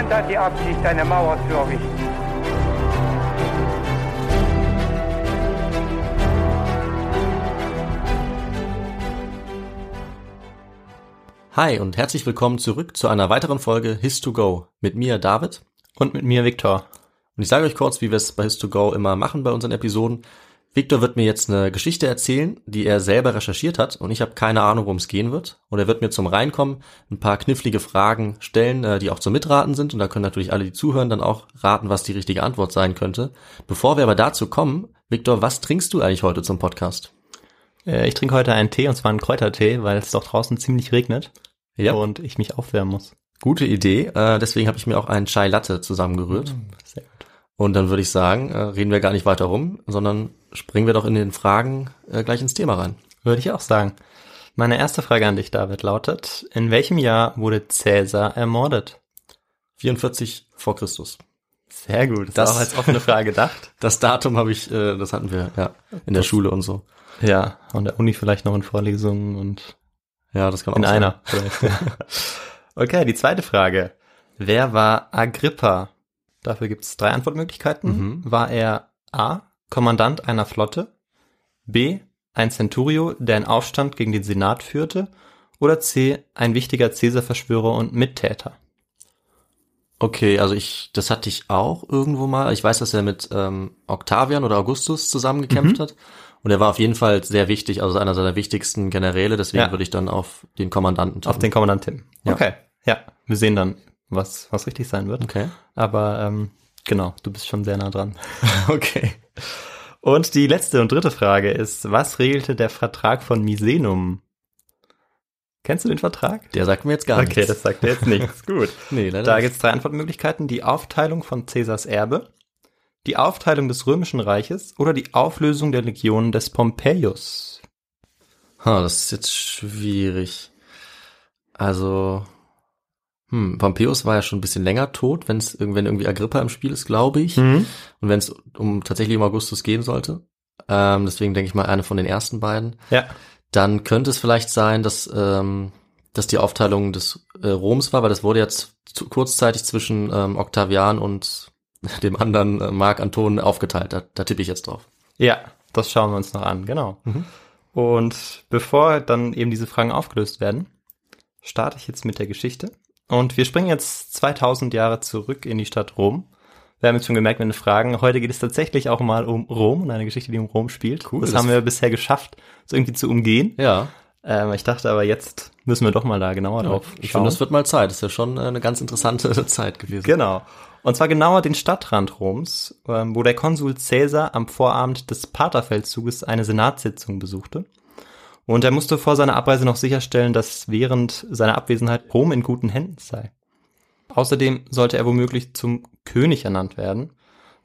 Niemand hat die Absicht, eine Mauer zu errichten. Hi und herzlich willkommen zurück zu einer weiteren Folge His2Go mit mir David. Und mit mir Viktor. Und ich sage euch kurz, wie wir es bei His2Go immer machen bei unseren Episoden. Victor wird mir jetzt eine Geschichte erzählen, die er selber recherchiert hat und ich habe keine Ahnung, worum es gehen wird. Und er wird mir zum Reinkommen ein paar knifflige Fragen stellen, äh, die auch zum Mitraten sind. Und da können natürlich alle, die zuhören, dann auch raten, was die richtige Antwort sein könnte. Bevor wir aber dazu kommen, Victor, was trinkst du eigentlich heute zum Podcast? Äh, ich trinke heute einen Tee, und zwar einen Kräutertee, weil es doch draußen ziemlich regnet Ja. und ich mich aufwärmen muss. Gute Idee. Äh, deswegen habe ich mir auch einen Chai Latte zusammengerührt. Sehr gut. Und dann würde ich sagen, äh, reden wir gar nicht weiter rum, sondern springen wir doch in den Fragen äh, gleich ins Thema rein. Würde ich auch sagen. Meine erste Frage an dich, David, lautet, in welchem Jahr wurde Cäsar ermordet? 44 vor Christus. Sehr gut. Das, Das- auch als offene Frage gedacht. Das Datum habe ich, äh, das hatten wir ja in der Schule und so. Ja, an der Uni vielleicht noch in Vorlesungen und Ja, das kann auch in sein. einer. vielleicht. okay, die zweite Frage. Wer war Agrippa? Dafür gibt es drei Antwortmöglichkeiten. Mhm. War er A. Kommandant einer Flotte, B. ein Centurio, der einen Aufstand gegen den Senat führte, oder C. ein wichtiger Cäsar-Verschwörer und Mittäter? Okay, also ich, das hatte ich auch irgendwo mal. Ich weiß, dass er mit ähm, Octavian oder Augustus zusammengekämpft Mhm. hat. Und er war auf jeden Fall sehr wichtig, also einer seiner wichtigsten Generäle. Deswegen Ja. würde ich dann auf den Kommandanten Auf den Kommandant Tim. Ja. Okay, ja, wir sehen dann, was, was richtig sein wird. Okay. Aber ähm, genau, du bist schon sehr nah dran. Okay. Und die letzte und dritte Frage ist, was regelte der Vertrag von Misenum? Kennst du den Vertrag? Der sagt mir jetzt gar Okay, nichts. das sagt er jetzt nichts. Gut. nee, leider Da gibt es drei Antwortmöglichkeiten. Die Aufteilung von Caesars Erbe, die Aufteilung des Römischen Reiches oder die Auflösung der Legionen des Pompeius. Ha, das ist jetzt schwierig. Also, hm, Pompeius war ja schon ein bisschen länger tot, wenn es irgendwann irgendwie Agrippa im Spiel ist, glaube ich. Und wenn es um tatsächlich um Augustus gehen sollte. Ähm, deswegen denke ich mal eine von den ersten beiden. Ja. Dann könnte es vielleicht sein, dass, ähm, dass die Aufteilung des äh, Roms war, weil das wurde jetzt zu, kurzzeitig zwischen ähm, Octavian und dem anderen äh, Mark Anton aufgeteilt. Da, da tippe ich jetzt drauf. Ja, das schauen wir uns noch an, genau. Mhm. Und bevor dann eben diese Fragen aufgelöst werden, starte ich jetzt mit der Geschichte. Und wir springen jetzt 2000 Jahre zurück in die Stadt Rom. Wir haben jetzt schon gemerkt, meine Fragen. Heute geht es tatsächlich auch mal um Rom und eine Geschichte, die um Rom spielt. Cool, Das, das- haben wir bisher geschafft, so irgendwie zu umgehen. Ja, Ähm, ich dachte aber, jetzt müssen wir doch mal da genauer drauf ich schauen. finde, es wird mal Zeit. Das ist ja schon äh, eine ganz interessante Zeit gewesen. Genau. Und zwar genauer den Stadtrand Roms, ähm, wo der Konsul Caesar am Vorabend des Paterfeldzuges eine Senatssitzung besuchte. Und er musste vor seiner Abreise noch sicherstellen, dass während seiner Abwesenheit Rom in guten Händen sei. Außerdem sollte er womöglich zum König ernannt werden,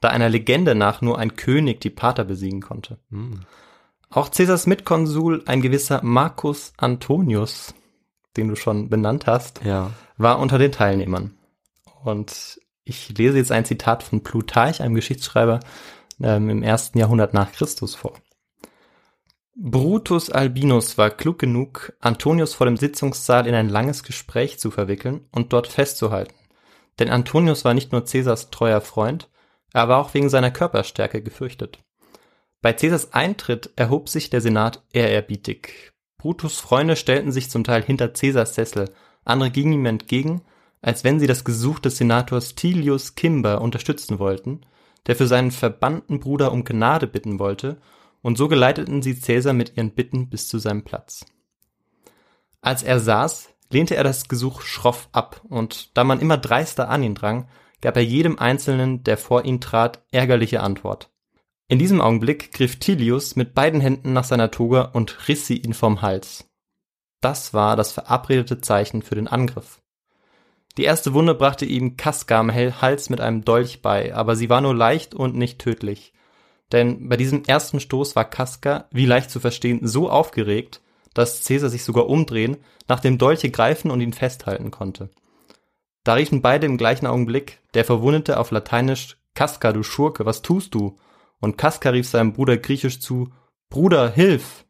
da einer Legende nach nur ein König die Pater besiegen konnte. Hm. Auch Caesars Mitkonsul, ein gewisser Marcus Antonius, den du schon benannt hast, Ja. war unter den Teilnehmern. Und ich lese jetzt ein Zitat von Plutarch, einem Geschichtsschreiber ähm, im ersten Jahrhundert nach Christus vor. Brutus Albinus war klug genug, Antonius vor dem Sitzungssaal in ein langes Gespräch zu verwickeln und dort festzuhalten. Denn Antonius war nicht nur Caesars treuer Freund, er war auch wegen seiner Körperstärke gefürchtet. Bei Caesars Eintritt erhob sich der Senat ehrerbietig. Brutus Freunde stellten sich zum Teil hinter Caesars Sessel, andere gingen ihm entgegen, als wenn sie das Gesuch des Senators Tilius Kimber unterstützen wollten, der für seinen verbannten Bruder um Gnade bitten wollte, und so geleiteten sie Caesar mit ihren Bitten bis zu seinem Platz. Als er saß, lehnte er das Gesuch schroff ab, und da man immer dreister an ihn drang, gab er jedem Einzelnen, der vor ihn trat, ärgerliche Antwort. In diesem Augenblick griff Tilius mit beiden Händen nach seiner Toga und riss sie ihn vom Hals. Das war das verabredete Zeichen für den Angriff. Die erste Wunde brachte ihm Kaska am Hals mit einem Dolch bei, aber sie war nur leicht und nicht tödlich. Denn bei diesem ersten Stoß war Kaska, wie leicht zu verstehen, so aufgeregt, dass Cäsar sich sogar umdrehen, nach dem Dolche greifen und ihn festhalten konnte. Da riefen beide im gleichen Augenblick, der Verwundete auf Lateinisch, Kaska, du Schurke, was tust du? Und Kaska rief seinem Bruder griechisch zu, Bruder, hilf!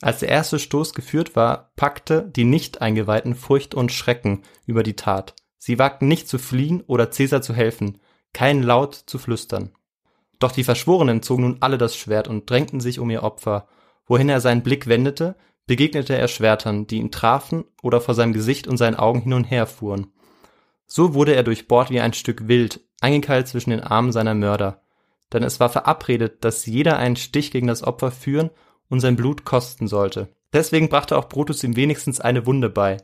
Als der erste Stoß geführt war, packte die Nicht-Eingeweihten Furcht und Schrecken über die Tat. Sie wagten nicht zu fliehen oder Cäsar zu helfen, kein Laut zu flüstern. Doch die Verschworenen zogen nun alle das Schwert und drängten sich um ihr Opfer. Wohin er seinen Blick wendete, begegnete er Schwertern, die ihn trafen oder vor seinem Gesicht und seinen Augen hin und her fuhren. So wurde er durchbohrt wie ein Stück Wild, eingekeilt zwischen den Armen seiner Mörder. Denn es war verabredet, dass jeder einen Stich gegen das Opfer führen und sein Blut kosten sollte. Deswegen brachte auch Brutus ihm wenigstens eine Wunde bei.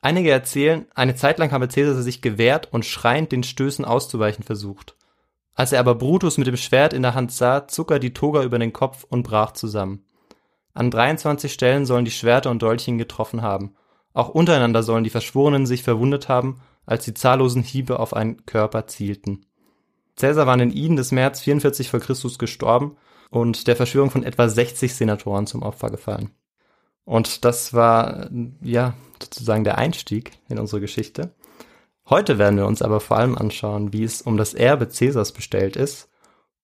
Einige erzählen, eine Zeit lang habe Caesar sich gewehrt und schreiend den Stößen auszuweichen versucht. Als er aber Brutus mit dem Schwert in der Hand sah, zog er die Toga über den Kopf und brach zusammen. An 23 Stellen sollen die Schwerter und Dolche getroffen haben. Auch untereinander sollen die Verschworenen sich verwundet haben, als die zahllosen Hiebe auf einen Körper zielten. Caesar war in den Iden des März 44 vor Christus gestorben und der Verschwörung von etwa 60 Senatoren zum Opfer gefallen. Und das war, ja, sozusagen der Einstieg in unsere Geschichte. Heute werden wir uns aber vor allem anschauen, wie es um das Erbe Caesars bestellt ist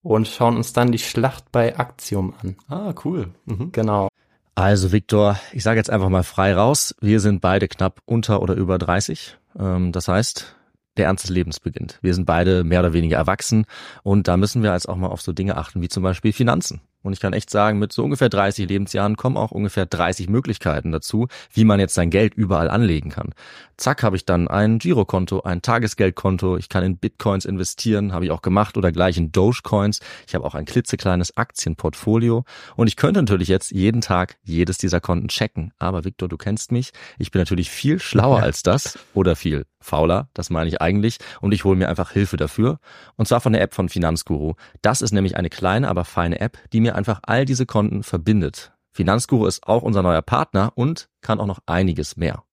und schauen uns dann die Schlacht bei Actium an. Ah, cool. Mhm. Genau. Also Viktor, ich sage jetzt einfach mal frei raus, wir sind beide knapp unter oder über 30. Ähm, das heißt, der Ernst des Lebens beginnt. Wir sind beide mehr oder weniger erwachsen und da müssen wir als auch mal auf so Dinge achten wie zum Beispiel Finanzen. Und ich kann echt sagen, mit so ungefähr 30 Lebensjahren kommen auch ungefähr 30 Möglichkeiten dazu, wie man jetzt sein Geld überall anlegen kann. Zack, habe ich dann ein Girokonto, ein Tagesgeldkonto, ich kann in Bitcoins investieren, habe ich auch gemacht oder gleich in Dogecoins. Ich habe auch ein klitzekleines Aktienportfolio und ich könnte natürlich jetzt jeden Tag jedes dieser Konten checken. Aber Victor, du kennst mich, ich bin natürlich viel schlauer als das oder viel fauler, das meine ich eigentlich, und ich hole mir einfach Hilfe dafür. Und zwar von der App von Finanzguru. Das ist nämlich eine kleine, aber feine App, die mir einfach all diese Konten verbindet. Finanzguru ist auch unser neuer Partner und kann auch noch einiges mehr.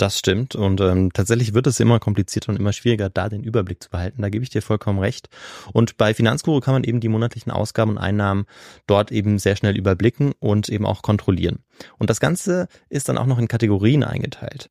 Das stimmt und ähm, tatsächlich wird es immer komplizierter und immer schwieriger, da den Überblick zu behalten. Da gebe ich dir vollkommen recht. Und bei Finanzguru kann man eben die monatlichen Ausgaben und Einnahmen dort eben sehr schnell überblicken und eben auch kontrollieren. Und das Ganze ist dann auch noch in Kategorien eingeteilt.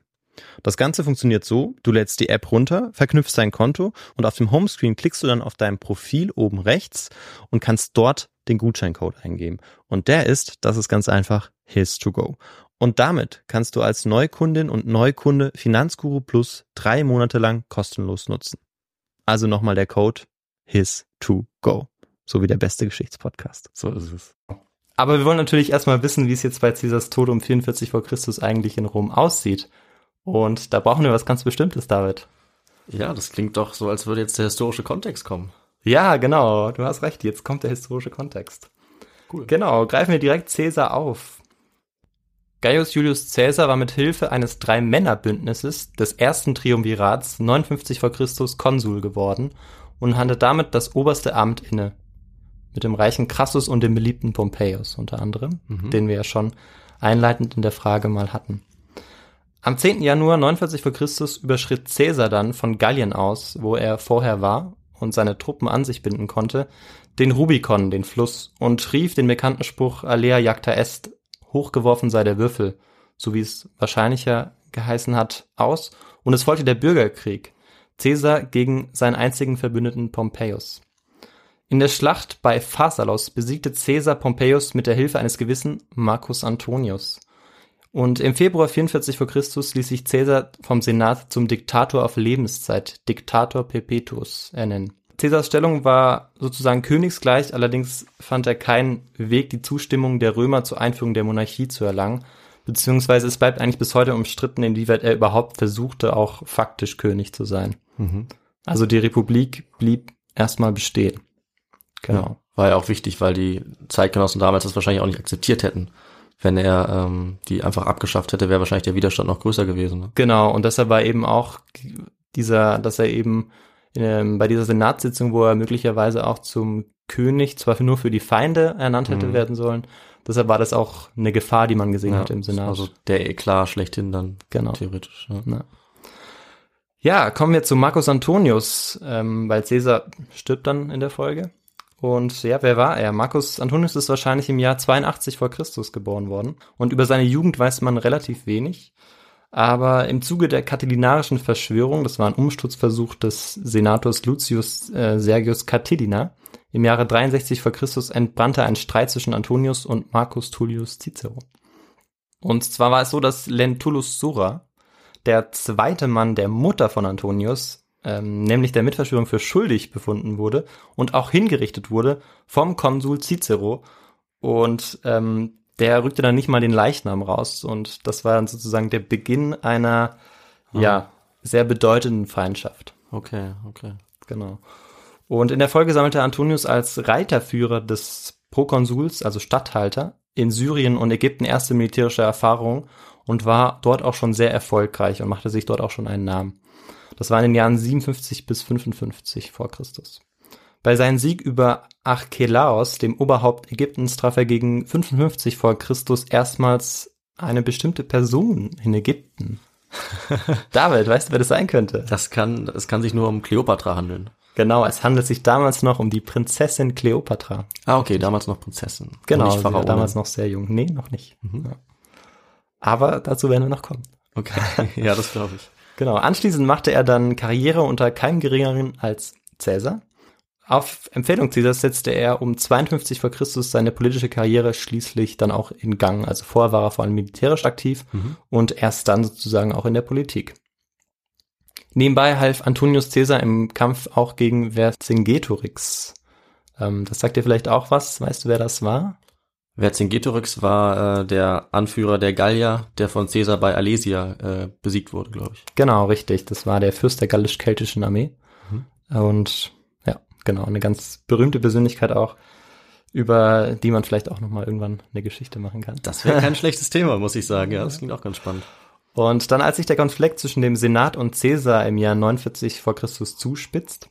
Das Ganze funktioniert so, du lädst die App runter, verknüpfst dein Konto und auf dem Homescreen klickst du dann auf dein Profil oben rechts und kannst dort den Gutscheincode eingeben. Und der ist, das ist ganz einfach, his to go. Und damit kannst du als Neukundin und Neukunde Finanzguru Plus drei Monate lang kostenlos nutzen. Also nochmal der Code his to go. So wie der beste Geschichtspodcast. So ist es. Aber wir wollen natürlich erstmal wissen, wie es jetzt bei Caesars Tod um 44 vor Christus eigentlich in Rom aussieht. Und da brauchen wir was ganz Bestimmtes, David. Ja, das klingt doch so, als würde jetzt der historische Kontext kommen. Ja, genau, du hast recht, jetzt kommt der historische Kontext. Cool. Genau, greifen wir direkt Caesar auf. Gaius Julius Caesar war mit Hilfe eines Drei-Männer-Bündnisses des ersten Triumvirats 59 vor Christus Konsul geworden und hatte damit das oberste Amt inne. Mit dem reichen Crassus und dem beliebten Pompeius unter anderem, Mhm. den wir ja schon einleitend in der Frage mal hatten. Am 10. Januar 49 vor Christus überschritt Caesar dann von Gallien aus, wo er vorher war, und seine Truppen an sich binden konnte, den Rubikon, den Fluss, und rief den bekannten Spruch Alea jacta est, hochgeworfen sei der Würfel, so wie es wahrscheinlicher geheißen hat, aus, und es folgte der Bürgerkrieg, Caesar gegen seinen einzigen Verbündeten Pompeius. In der Schlacht bei Pharsalos besiegte Caesar Pompeius mit der Hilfe eines gewissen Marcus Antonius. Und im Februar 44 vor Christus ließ sich Caesar vom Senat zum Diktator auf Lebenszeit, Diktator Perpetuus, ernennen. Caesars Stellung war sozusagen königsgleich, allerdings fand er keinen Weg, die Zustimmung der Römer zur Einführung der Monarchie zu erlangen, beziehungsweise es bleibt eigentlich bis heute umstritten, inwieweit er überhaupt versuchte, auch faktisch König zu sein. Mhm. Also die Republik blieb erstmal bestehen. Genau. Ja, war ja auch wichtig, weil die Zeitgenossen damals das wahrscheinlich auch nicht akzeptiert hätten. Wenn er ähm, die einfach abgeschafft hätte, wäre wahrscheinlich der Widerstand noch größer gewesen. Ne? Genau, und deshalb war eben auch dieser, dass er eben ähm, bei dieser Senatssitzung, wo er möglicherweise auch zum König zwar nur für die Feinde ernannt hätte Mhm. werden sollen, deshalb war das auch eine Gefahr, die man gesehen Ja, hat im Senat. Also der Eklat schlechthin dann genau. theoretisch. Ja. Ja. Ja, kommen wir zu Marcus Antonius, ähm, weil Caesar stirbt dann in der Folge. Und ja, wer war er? Marcus Antonius ist wahrscheinlich im Jahr 82 vor Christus geboren worden. Und über seine Jugend weiß man relativ wenig. Aber im Zuge der katilinarischen Verschwörung, das war ein Umsturzversuch des Senators Lucius äh, Sergius Catilina, im Jahre 63 vor Christus entbrannte ein Streit zwischen Antonius und Marcus Tullius Cicero. Und zwar war es so, dass Lentulus Sura, der zweite Mann der Mutter von Antonius, ähm, nämlich der Mitverschwörung für schuldig befunden wurde und auch hingerichtet wurde vom Konsul Cicero. Und ähm, der rückte dann nicht mal den Leichnam raus. Und das war dann sozusagen der Beginn einer, ja, sehr bedeutenden Feindschaft. Okay, okay. Genau. Und in der Folge sammelte Antonius als Reiterführer des Prokonsuls, also Statthalter, in Syrien und Ägypten erste militärische Erfahrungen und war dort auch schon sehr erfolgreich und machte sich dort auch schon einen Namen. Das war in den Jahren 57 bis 55 vor Christus. Bei seinem Sieg über Archelaos, dem Oberhaupt Ägyptens, traf er gegen 55 vor Christus erstmals eine bestimmte Person in Ägypten. David, weißt du, wer das sein könnte? Das kann, es kann sich nur um Kleopatra handeln. Genau, es handelt sich damals noch um die Prinzessin Kleopatra. Ah, okay, damals noch Prinzessin. Genau, sie nicht war damals noch sehr jung. Nee, noch nicht. Ja. Aber dazu werden wir noch kommen. Okay, ja, das glaube ich. Genau, anschließend machte er dann Karriere unter keinem geringeren als Cäsar. Auf Empfehlung Caesars setzte er um 52 vor Christus seine politische Karriere schließlich dann auch in Gang. Also vorher war er vor allem militärisch aktiv und erst dann sozusagen auch in der Politik. Nebenbei half Antonius Caesar im Kampf auch gegen Vercingetorix. Ähm, das sagt dir vielleicht auch was. Weißt du, wer das war? Vercingetorix war äh, der Anführer der Gallier, der von Caesar bei Alesia äh, besiegt wurde, glaube ich. Genau, richtig. Das war der Fürst der gallisch-keltischen Armee. Und ja, genau, eine ganz berühmte Persönlichkeit auch, über die man vielleicht auch nochmal irgendwann eine Geschichte machen kann. Das wäre kein schlechtes Thema, muss ich sagen. Ja, das klingt auch ganz spannend. Und dann, als sich der Konflikt zwischen dem Senat und Caesar im Jahr 49 vor Christus zuspitzt,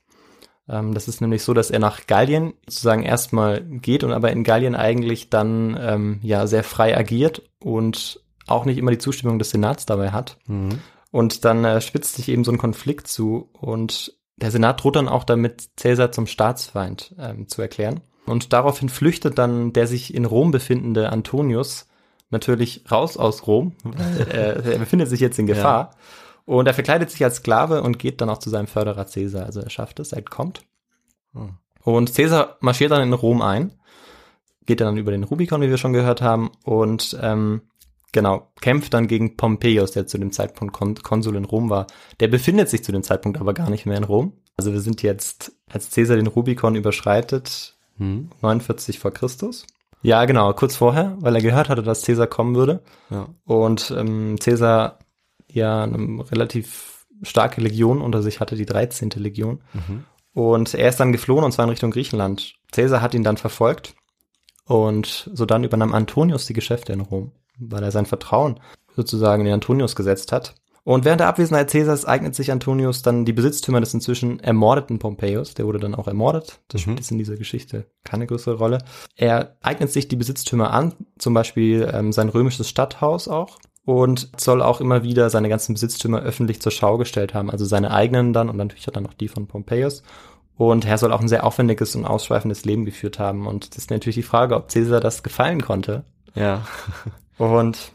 das ist nämlich so, dass er nach Gallien sozusagen erstmal geht und aber in Gallien eigentlich dann ähm, ja sehr frei agiert und auch nicht immer die Zustimmung des Senats dabei hat. Mhm. Und dann äh, spitzt sich eben so ein Konflikt zu und der Senat droht dann auch damit, Caesar zum Staatsfeind ähm, zu erklären. Und daraufhin flüchtet dann der sich in Rom befindende Antonius natürlich raus aus Rom, äh, er befindet sich jetzt in Gefahr. Und er verkleidet sich als Sklave und geht dann auch zu seinem Förderer Caesar. Also er schafft es, er entkommt. Hm. Und Caesar marschiert dann in Rom ein, geht dann über den Rubikon, wie wir schon gehört haben, und ähm, genau, kämpft dann gegen Pompeius, der zu dem Zeitpunkt Kon Konsul in Rom war. Der befindet sich zu dem Zeitpunkt aber gar nicht mehr in Rom. Also wir sind jetzt, als Caesar den Rubikon überschreitet, Hm. 49 vor Christus. Ja, genau, kurz vorher, weil er gehört hatte, dass Caesar kommen würde. Ja. Und ähm, Caesar ja eine relativ starke Legion unter sich hatte, die 13. Legion. Mhm. Und er ist dann geflohen und zwar in Richtung Griechenland. Caesar hat ihn dann verfolgt und so dann übernahm Antonius die Geschäfte in Rom, weil er sein Vertrauen sozusagen in Antonius gesetzt hat. Und während der Abwesenheit Caesars eignet sich Antonius dann die Besitztümer des inzwischen ermordeten Pompeius. Der wurde dann auch ermordet. Das spielt jetzt in dieser Geschichte keine größere Rolle. Er eignet sich die Besitztümer an, zum Beispiel ähm, sein römisches Stadthaus auch. Und soll auch immer wieder seine ganzen Besitztümer öffentlich zur Schau gestellt haben. Also seine eigenen dann und natürlich dann noch die von Pompeius. Und er soll auch ein sehr aufwendiges und ausschweifendes Leben geführt haben. Und das ist natürlich die Frage, ob Caesar das gefallen konnte. Ja. Und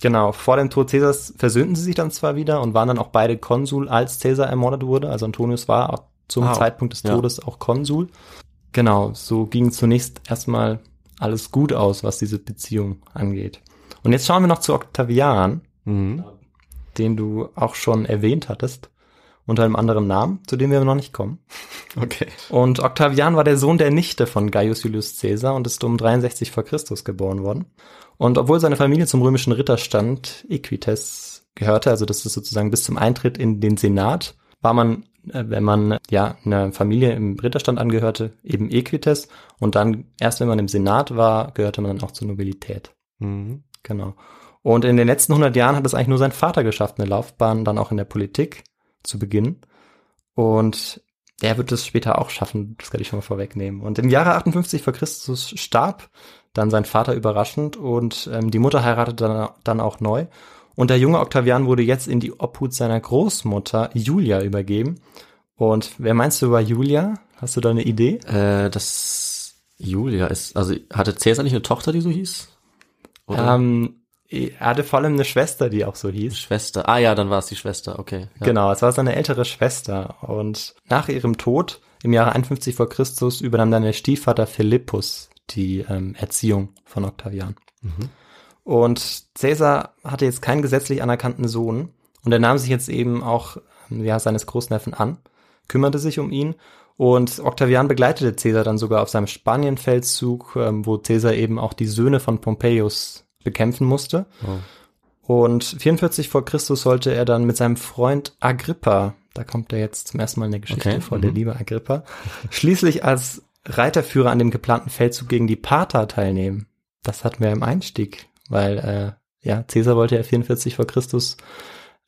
genau, vor dem Tod Caesars versöhnten sie sich dann zwar wieder und waren dann auch beide Konsul, als Caesar ermordet wurde. Also Antonius war auch zum Ah, Zeitpunkt des ja. Todes auch Konsul. Genau, so ging zunächst erstmal alles gut aus, was diese Beziehung angeht. Und jetzt schauen wir noch zu Octavian, Mhm. den du auch schon erwähnt hattest, unter einem anderen Namen, zu dem wir noch nicht kommen. Okay. Und Octavian war der Sohn der Nichte von Gaius Julius Caesar und ist um 63 vor Christus geboren worden. Und obwohl seine Familie zum römischen Ritterstand Equites gehörte, also das ist sozusagen bis zum Eintritt in den Senat, war man, äh, wenn man ja einer Familie im Ritterstand angehörte, eben Equites und dann erst wenn man im Senat war, gehörte man dann auch zur Nobilität. Mhm. Genau. Und in den letzten 100 Jahren hat es eigentlich nur sein Vater geschafft, eine Laufbahn dann auch in der Politik zu beginnen. Und er wird es später auch schaffen, das kann ich schon mal vorwegnehmen. Und im Jahre 58 vor Christus starb dann sein Vater überraschend und ähm, die Mutter heiratete dann, dann auch neu. Und der junge Octavian wurde jetzt in die Obhut seiner Großmutter Julia übergeben. Und wer meinst du war Julia? Hast du da eine Idee? Äh, das Julia ist, also hatte Cäsar nicht eine Tochter, die so hieß? Oder Ähm, er hatte vor allem eine Schwester, die auch so hieß. Schwester? Ah ja, dann war es die Schwester, okay. Ja. Genau, es war seine ältere Schwester. Und nach ihrem Tod im Jahre 51 vor Christus übernahm dann der Stiefvater Philippus die ähm, Erziehung von Octavian. Und Caesar hatte jetzt keinen gesetzlich anerkannten Sohn und er nahm sich jetzt eben auch ähm, ja, seines Großneffen an, kümmerte sich um ihn und Octavian begleitete Caesar dann sogar auf seinem Spanienfeldzug, ähm, wo Caesar eben auch die Söhne von Pompeius bekämpfen musste. Und 44 vor Christus sollte er dann mit seinem Freund Agrippa, da kommt er jetzt zum ersten Mal in der Geschichte Okay, vor, mhm. der liebe Agrippa, schließlich als Reiterführer an dem geplanten Feldzug gegen die Parther teilnehmen. Das hatten wir im Einstieg, weil äh, ja, Caesar wollte ja 44 vor Christus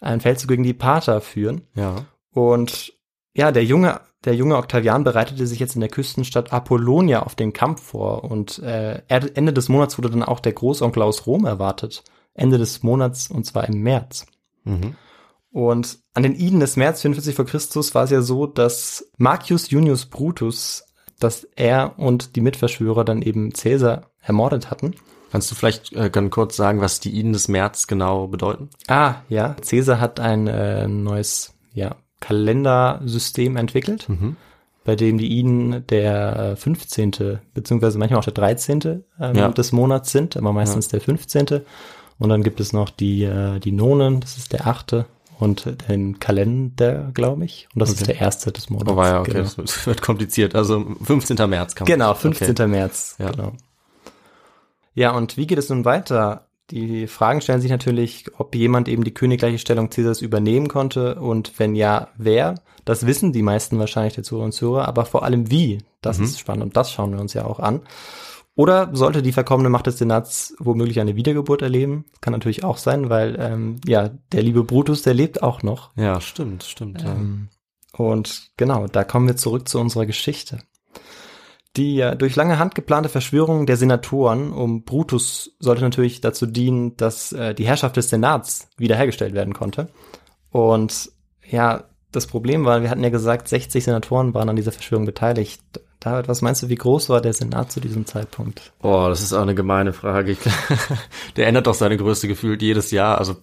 einen Feldzug gegen die Parther führen. Ja. Und ja, der junge, der junge Octavian bereitete sich jetzt in der Küstenstadt Apollonia auf den Kampf vor und äh, Ende des Monats wurde dann auch der Großonkel aus Rom erwartet. Ende des Monats und zwar im März. Mhm. Und an den Iden des März 44 vor Christus war es ja so, dass Marcus Junius Brutus, dass er und die Mitverschwörer dann eben Caesar ermordet hatten. Kannst du vielleicht äh, ganz kurz sagen, was die Iden des März genau bedeuten? Ah, ja. Caesar hat ein äh, neues ja, Kalendersystem entwickelt, Mhm. bei dem die Iden der äh, 15. beziehungsweise manchmal auch der 13. Ähm, Ja. des Monats sind, aber meistens der 15. Und dann gibt es noch die, äh, die Nonen, das ist der 8. und den Kalender, glaube ich. Und das ist Okay. der erste des Monats. Oh, ja, okay, Genau. das wird- wird kompliziert. Also 15. März kann man. Genau, 15. März. Ja. Genau. Ja, und wie geht es nun weiter? Die Fragen stellen sich natürlich, ob jemand eben die königliche Stellung Caesars übernehmen konnte und wenn ja, wer. Das wissen die meisten wahrscheinlich der Zuhörer und Zuhörer, aber vor allem wie. Das Mhm. ist spannend und das schauen wir uns ja auch an. Oder sollte die verkommene Macht des Senats womöglich eine Wiedergeburt erleben? Kann natürlich auch sein, weil ähm, ja der liebe Brutus, der lebt auch noch. Ja, stimmt, stimmt. Ja. Ähm, und genau, da kommen wir zurück zu unserer Geschichte. Die durch lange Hand geplante Verschwörung der Senatoren um Brutus sollte natürlich dazu dienen, dass äh, die Herrschaft des Senats wiederhergestellt werden konnte. Und ja, das Problem war, wir hatten ja gesagt, 60 Senatoren waren an dieser Verschwörung beteiligt. David, was meinst du, wie groß war der Senat zu diesem Zeitpunkt? Oh, das ist auch eine gemeine Frage. Der ändert doch seine Größe gefühlt jedes Jahr. Also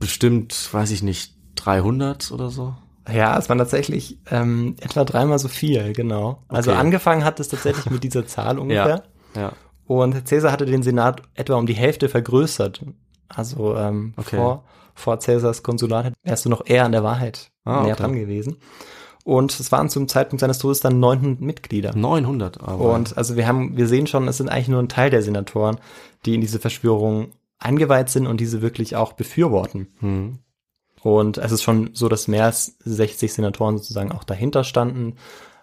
bestimmt, weiß ich nicht, 300 oder so. Ja, es waren tatsächlich ähm, etwa dreimal so viel, genau. Also Okay. angefangen hat es tatsächlich mit dieser Zahl ungefähr. Ja. Und Caesar hatte den Senat etwa um die Hälfte vergrößert. Also ähm, Okay. vor, vor Caesars Konsulat wärst du noch eher an der Wahrheit Ah, näher okay. dran gewesen. Und es waren zum Zeitpunkt seines Todes dann 900 Mitglieder. 900. Aber Und also wir haben, wir sehen schon, es sind eigentlich nur ein Teil der Senatoren, die in diese Verschwörung eingeweiht sind und diese wirklich auch befürworten. hm. Und es ist schon so, dass mehr als 60 Senatoren sozusagen auch dahinter standen.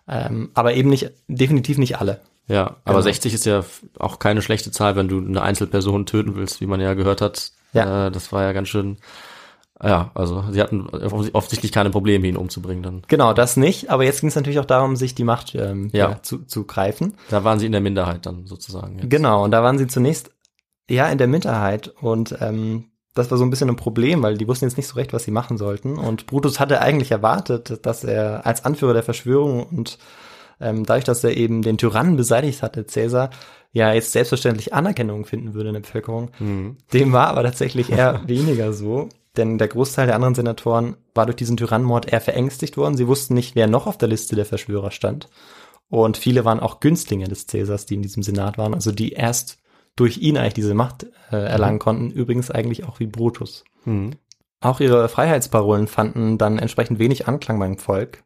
Ähm, aber eben nicht, definitiv nicht alle. Ja, aber Genau. 60 ist ja auch keine schlechte Zahl, wenn du eine Einzelperson töten willst, wie man ja gehört hat. Ja. Äh, das war ja ganz schön. Ja, also sie hatten offensichtlich keine Probleme, ihn umzubringen dann. Genau, das nicht. Aber jetzt ging es natürlich auch darum, sich die Macht ähm, Ja. ja. zu, zu greifen. Da waren sie in der Minderheit dann sozusagen. Jetzt. Genau, und da waren sie zunächst ja in der Minderheit. Und ähm, das war so ein bisschen ein Problem, weil die wussten jetzt nicht so recht, was sie machen sollten. Und Brutus hatte eigentlich erwartet, dass er als Anführer der Verschwörung und ähm, dadurch, dass er eben den Tyrannen beseitigt hatte, Cäsar, ja jetzt selbstverständlich Anerkennung finden würde in der Bevölkerung. Mhm. Dem war aber tatsächlich eher weniger so. Denn der Großteil der anderen Senatoren war durch diesen Tyrannenmord eher verängstigt worden. Sie wussten nicht, wer noch auf der Liste der Verschwörer stand. Und viele waren auch Günstlinge des Cäsars, die in diesem Senat waren, also die erst durch ihn eigentlich diese Macht äh, erlangen konnten. Übrigens eigentlich auch wie Brutus. Mhm. Auch ihre Freiheitsparolen fanden dann entsprechend wenig Anklang beim Volk.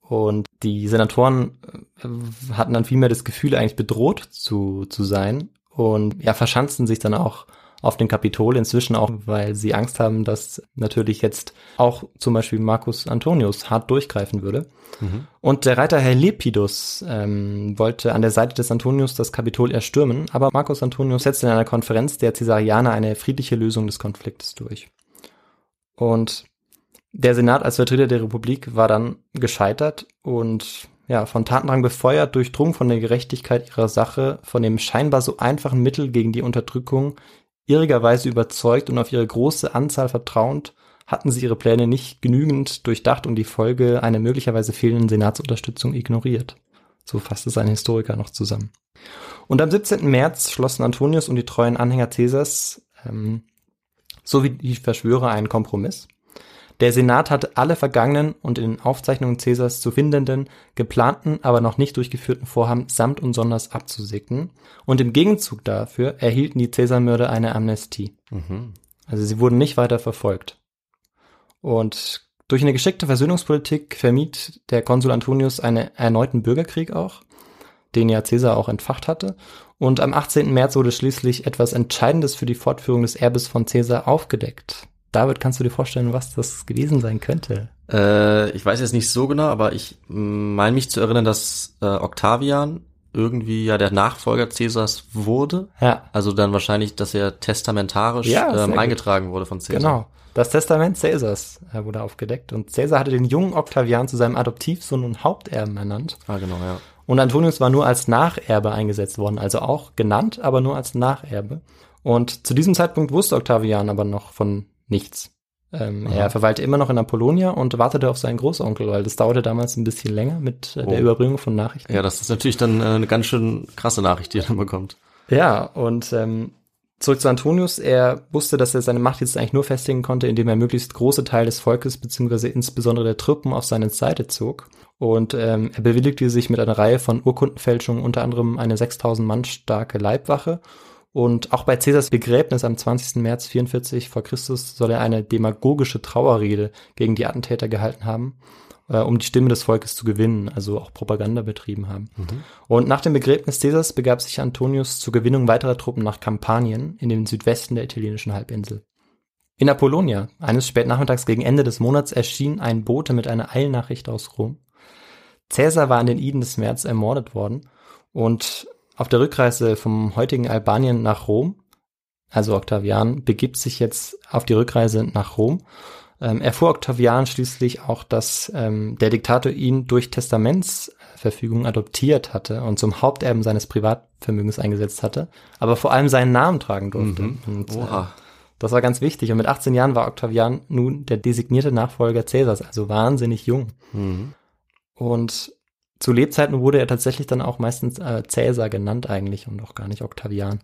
Und die Senatoren äh, hatten dann vielmehr das Gefühl, eigentlich bedroht zu, zu sein und ja, verschanzten sich dann auch auf dem Kapitol, inzwischen auch, weil sie Angst haben, dass natürlich jetzt auch zum Beispiel Marcus Antonius hart durchgreifen würde. Mhm. Und der Reiter Herr Lepidus ähm, wollte an der Seite des Antonius das Kapitol erstürmen, aber Marcus Antonius setzte in einer Konferenz der Caesarianer eine friedliche Lösung des Konfliktes durch. Und der Senat als Vertreter der Republik war dann gescheitert und ja, von Tatendrang befeuert, durchdrungen von der Gerechtigkeit ihrer Sache, von dem scheinbar so einfachen Mittel gegen die Unterdrückung, irrigerweise überzeugt und auf ihre große Anzahl vertrauend, hatten sie ihre Pläne nicht genügend durchdacht und die Folge einer möglicherweise fehlenden Senatsunterstützung ignoriert. So fasst es ein Historiker noch zusammen. Und am 17. März schlossen Antonius und die treuen Anhänger Caesars ähm, sowie die Verschwörer einen Kompromiss. Der Senat hatte alle vergangenen und in den Aufzeichnungen Caesars zu findenden, geplanten, aber noch nicht durchgeführten Vorhaben samt und sonders abzusegnen. Und im Gegenzug dafür erhielten die Caesarmörder eine Amnestie. Mhm. Also sie wurden nicht weiter verfolgt. Und durch eine geschickte Versöhnungspolitik vermied der Konsul Antonius einen erneuten Bürgerkrieg auch, den ja Caesar auch entfacht hatte. Und am 18. März wurde schließlich etwas Entscheidendes für die Fortführung des Erbes von Caesar aufgedeckt. David, kannst du dir vorstellen, was das gewesen sein könnte? Äh, ich weiß jetzt nicht so genau, aber ich meine mich zu erinnern, dass äh, Octavian irgendwie ja der Nachfolger Caesars wurde. Ja, Also dann wahrscheinlich, dass er testamentarisch Ja, ähm, gut. eingetragen wurde von Caesar. genau. Das Testament Caesars äh, wurde aufgedeckt und Caesar hatte den jungen Octavian zu seinem Adoptivsohn und Haupterben ernannt. Ah, genau, ja. Und Antonius war nur als Nacherbe eingesetzt worden, also auch genannt, aber nur als Nacherbe. Und zu diesem Zeitpunkt wusste Octavian aber noch von nichts. Ähm, er verweilte immer noch in Apollonia und wartete auf seinen Großonkel, weil das dauerte damals ein bisschen länger mit äh, der Oh. Überbringung von Nachrichten. Ja, das ist natürlich dann äh, eine ganz schön krasse Nachricht, die er dann bekommt. Ja, und ähm, zurück zu Antonius. Er wusste, dass er seine Macht jetzt eigentlich nur festigen konnte, indem er möglichst große Teile des Volkes beziehungsweise insbesondere der Truppen auf seine Seite zog. Und ähm, er bewilligte sich mit einer Reihe von Urkundenfälschungen, unter anderem eine 6000 Mann starke Leibwache. Und auch bei Caesars Begräbnis am 20. März 44 vor Christus soll er eine demagogische Trauerrede gegen die Attentäter gehalten haben, äh, um die Stimme des Volkes zu gewinnen, also auch Propaganda betrieben haben. Und nach dem Begräbnis Caesars begab sich Antonius zur Gewinnung weiterer Truppen nach Kampanien in den Südwesten der italienischen Halbinsel. In Apollonia, eines Spätnachmittags gegen Ende des Monats, erschien ein Bote mit einer Eilnachricht aus Rom. Caesar war an den Iden des März ermordet worden und auf der Rückreise vom heutigen Albanien nach Rom, also Octavian, begibt sich jetzt auf die Rückreise nach Rom. Ähm, erfuhr Octavian schließlich auch, dass ähm, der Diktator ihn durch Testamentsverfügung adoptiert hatte und zum Haupterben seines Privatvermögens eingesetzt hatte, aber vor allem seinen Namen tragen durfte. Und, äh, Oha. das war ganz wichtig. Und mit 18 Jahren war Octavian nun der designierte Nachfolger Caesars, also wahnsinnig jung. Mhm. Und zu Lebzeiten wurde er tatsächlich dann auch meistens äh, Caesar genannt eigentlich und auch gar nicht Octavian.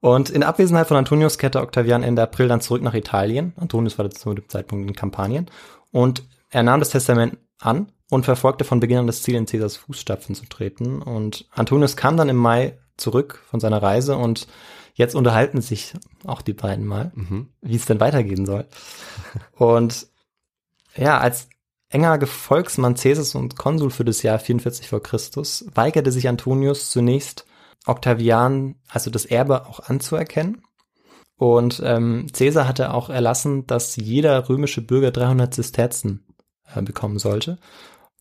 Und in Abwesenheit von Antonius kehrte Octavian Ende April dann zurück nach Italien. Antonius war zu dem Zeitpunkt in Kampanien. Und er nahm das Testament an und verfolgte von Beginn an das Ziel, in Caesars Fußstapfen zu treten. Und Antonius kam dann im Mai zurück von seiner Reise und jetzt unterhalten sich auch die beiden mal, Mhm. wie es denn weitergehen soll. Und ja, als enger Gefolgsmann Caesars und Konsul für das Jahr 44 vor Christus weigerte sich Antonius zunächst Octavian, also das Erbe auch anzuerkennen. Und ähm, Caesar hatte auch erlassen, dass jeder römische Bürger 300 Zisterzen äh, bekommen sollte.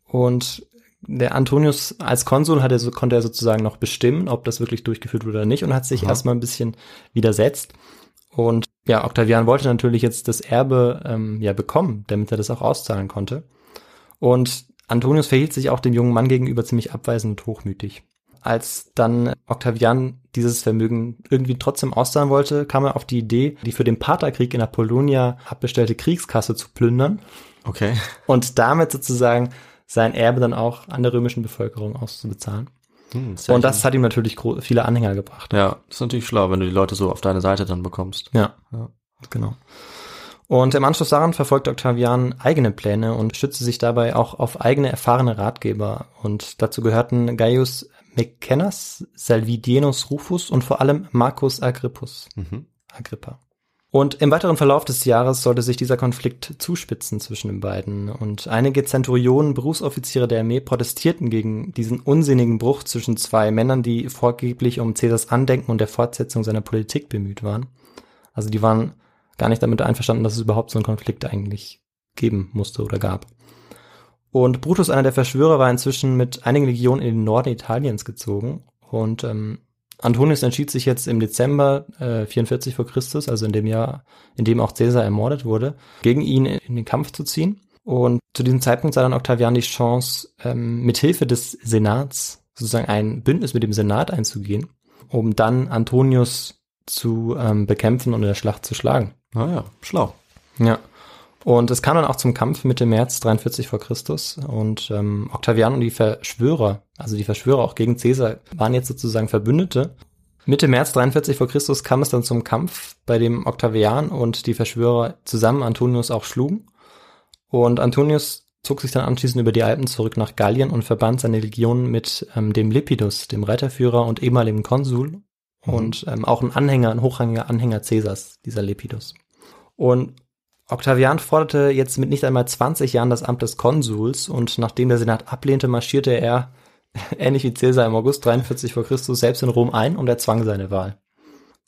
Und der Antonius als Konsul hatte, so, konnte er sozusagen noch bestimmen, ob das wirklich durchgeführt wurde oder nicht und hat sich Aha. erstmal ein bisschen widersetzt. Und ja, Octavian wollte natürlich jetzt das Erbe ähm, ja bekommen, damit er das auch auszahlen konnte. Und Antonius verhielt sich auch dem jungen Mann gegenüber ziemlich abweisend und hochmütig. als dann Octavian dieses Vermögen irgendwie trotzdem auszahlen wollte, kam er auf die Idee, die für den Partherkrieg in Apollonia abbestellte Kriegskasse zu plündern Okay. und damit sozusagen sein Erbe dann auch an der römischen Bevölkerung auszubezahlen. Hm, Und das hat ihm natürlich viele Anhänger gebracht. Ja, ist natürlich schlau, wenn du die Leute so auf deine Seite dann bekommst. Ja, Ja. genau. Und im Anschluss daran verfolgte Octavian eigene Pläne und stützte sich dabei auch auf eigene erfahrene Ratgeber. Und dazu gehörten Gaius Mecennas, Salvidienus Rufus und vor allem Marcus Agrippus. Mhm. Agrippa. Und im weiteren Verlauf des Jahres sollte sich dieser Konflikt zuspitzen zwischen den beiden. Und einige Zenturionen, Berufsoffiziere der Armee protestierten gegen diesen unsinnigen Bruch zwischen zwei Männern, die vorgeblich um Caesars Andenken und der Fortsetzung seiner Politik bemüht waren. Also die waren gar nicht damit einverstanden, dass es überhaupt so einen Konflikt eigentlich geben musste oder gab. Und Brutus, einer der Verschwörer, war inzwischen mit einigen Legionen in den Norden Italiens gezogen. Und ähm, Antonius entschied sich jetzt im Dezember äh, 44 vor Christus, also in dem Jahr, in dem auch Caesar ermordet wurde, gegen ihn in den Kampf zu ziehen. Und zu diesem Zeitpunkt sah dann Octavian die Chance, ähm, mit Hilfe des Senats sozusagen ein Bündnis mit dem Senat einzugehen, um dann Antonius zu ähm, bekämpfen und in der Schlacht zu schlagen. Naja, schlau. Ja. Und es kam dann auch zum Kampf Mitte März 43 vor Christus und ähm, Octavian und die Verschwörer, also die Verschwörer auch gegen Caesar, waren jetzt sozusagen Verbündete. Mitte März 43 vor Christus kam es dann zum Kampf, bei dem Octavian und die Verschwörer zusammen Antonius auch schlugen. Und Antonius zog sich dann anschließend über die Alpen zurück nach Gallien und verband seine Legionen mit ähm, dem Lepidus, dem Reiterführer und ehemaligen Konsul und ähm, auch ein Anhänger, ein hochrangiger Anhänger Caesars, dieser Lepidus. Und Octavian forderte jetzt mit nicht einmal 20 Jahren das Amt des Konsuls und nachdem der Senat ablehnte, marschierte er, ähnlich wie Caesar im August 43 vor Christus, selbst in Rom ein und erzwang seine Wahl.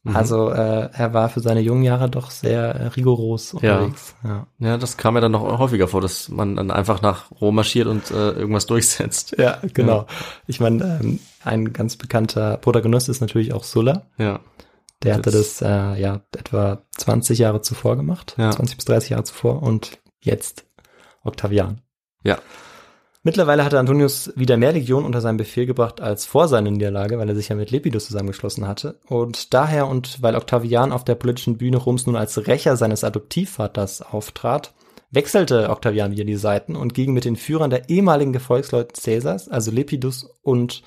Also äh, er war für seine jungen Jahre doch sehr äh, rigoros Ja. unterwegs. Ja. Ja, das kam mir dann noch häufiger vor, dass man dann einfach nach Rom marschiert und äh, irgendwas durchsetzt. Ja, genau. Ich meine, ähm, ein ganz bekannter Protagonist ist natürlich auch Sulla. Ja. Der hatte Das- das äh, ja etwa 20 Jahre zuvor gemacht, Ja. 20 bis 30 Jahre zuvor und jetzt Octavian. Ja. Mittlerweile hatte Antonius wieder mehr Legionen unter seinen Befehl gebracht als vor seiner Niederlage, weil er sich ja mit Lepidus zusammengeschlossen hatte. Und daher und weil Octavian auf der politischen Bühne Roms nun als Rächer seines Adoptivvaters auftrat, wechselte Octavian wieder die Seiten und ging mit den Führern der ehemaligen Gefolgsleute Caesars, also Lepidus und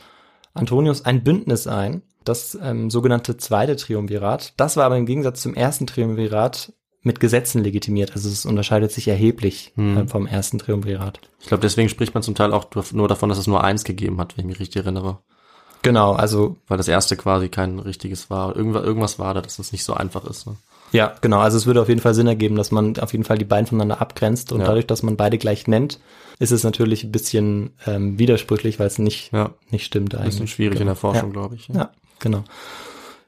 Antonius, ein Bündnis ein, das ähm, sogenannte zweite Triumvirat. Das war aber im Gegensatz zum ersten Triumvirat mit Gesetzen legitimiert. Also es unterscheidet sich erheblich Hm. äh, vom ersten Triumvirat. Ich glaube, deswegen spricht man zum Teil auch nur davon, dass es nur eins gegeben hat, wenn ich mich richtig erinnere. Genau, also Weil das erste quasi kein richtiges war. Irgendwas, irgendwas war da, dass es nicht so einfach ist. Ne? ja, genau. Also es würde auf jeden Fall Sinn ergeben, dass man auf jeden Fall die beiden voneinander abgrenzt und Ja. dadurch, dass man beide gleich nennt, ist es natürlich ein bisschen ähm, widersprüchlich, weil es nicht Ja, nicht stimmt ein eigentlich. bisschen schwierig in der Forschung, Ja. glaube ich. Ja, genau.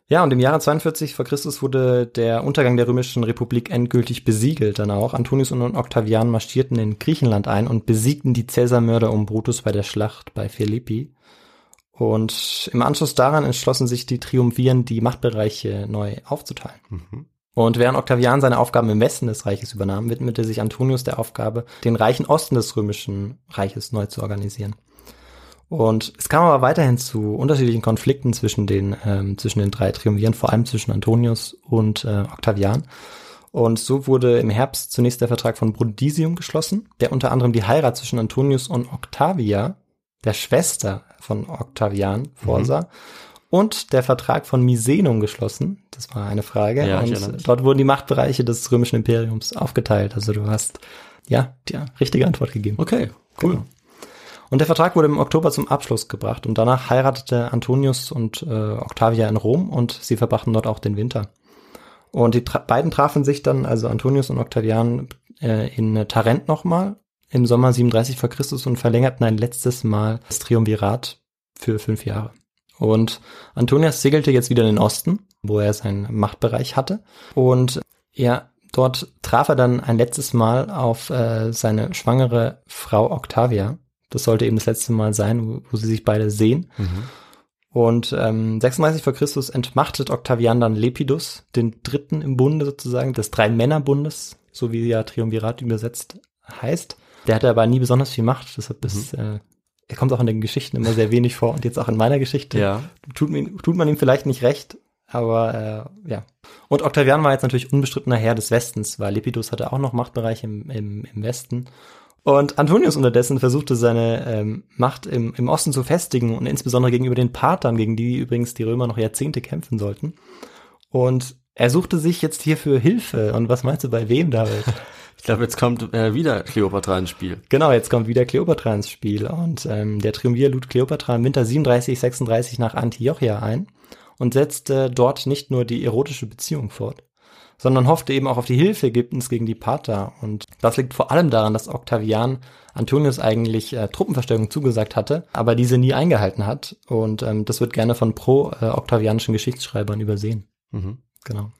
Ja, und im Jahre 42 vor Christus wurde der Untergang der römischen Republik endgültig besiegelt dann auch. Antonius und Octavian marschierten in Griechenland ein und besiegten die Cäsarmörder um Brutus bei der Schlacht bei Philippi. Und im Anschluss daran entschlossen sich die Triumviren, die Machtbereiche neu aufzuteilen. Mhm. Und während Octavian seine Aufgaben im Westen des Reiches übernahm, widmete sich Antonius der Aufgabe, den reichen Osten des römischen Reiches neu zu organisieren. Und es kam aber weiterhin zu unterschiedlichen Konflikten zwischen den, ähm, zwischen den drei Triumviren, vor allem zwischen Antonius und äh, Octavian. Und so wurde im Herbst zunächst der Vertrag von Brundisium geschlossen, der unter anderem die Heirat zwischen Antonius und Octavia, der Schwester von Octavian, vorsah. Und der Vertrag von Misenum geschlossen. Das war eine Frage. Ja, und dort wurden die Machtbereiche des römischen Imperiums aufgeteilt. Also du hast, ja, die richtige Antwort gegeben. Okay, cool. Genau. Und der Vertrag wurde im Oktober zum Abschluss gebracht und danach heiratete Antonius und äh, Octavia in Rom und sie verbrachten dort auch den Winter. Und die tra beiden trafen sich dann, also Antonius und Octavian, äh, in Tarent nochmal im Sommer 37 vor Christus und verlängerten ein letztes Mal das Triumvirat für fünf Jahre. Und Antonius segelte jetzt wieder in den Osten, wo er seinen Machtbereich hatte. Und ja, dort traf er dann ein letztes Mal auf äh, seine schwangere Frau Octavia. Das sollte eben das letzte Mal sein, wo, sie sich beide sehen. Mhm. Und ähm, 36 vor Christus entmachtet Octavian dann Lepidus, den dritten im Bunde sozusagen, des Drei-Männer-Bundes, so wie ja Triumvirat übersetzt heißt. Der hatte aber nie besonders viel Macht, deshalb ist äh, er kommt auch in den Geschichten immer sehr wenig vor und jetzt auch in meiner Geschichte. Ja. Tut, mir- tut man ihm vielleicht nicht recht, aber äh, ja. Und Octavian war jetzt natürlich unbestrittener Herr des Westens, weil Lepidus hatte auch noch Machtbereich im, im, im Westen. Und Antonius unterdessen versuchte seine ähm, Macht im, im Osten zu festigen und insbesondere gegenüber den Parthern, gegen die übrigens die Römer noch Jahrzehnte kämpfen sollten. Und er suchte sich jetzt hierfür Hilfe. Und was meinst du bei wem, David? Ich glaube, jetzt kommt äh, wieder Kleopatra ins Spiel. Genau, jetzt kommt wieder Kleopatra ins Spiel und ähm, der Triumvir lud Kleopatra im Winter 37, 36 nach Antiochia ein und setzte dort nicht nur die erotische Beziehung fort, sondern hoffte eben auch auf die Hilfe Ägyptens gegen die Parther. Und das liegt vor allem daran, dass Octavian Antonius eigentlich äh, Truppenverstärkung zugesagt hatte, aber diese nie eingehalten hat. Und ähm, das wird gerne von pro-oktavianischen Geschichtsschreibern übersehen. Mhm. Genau.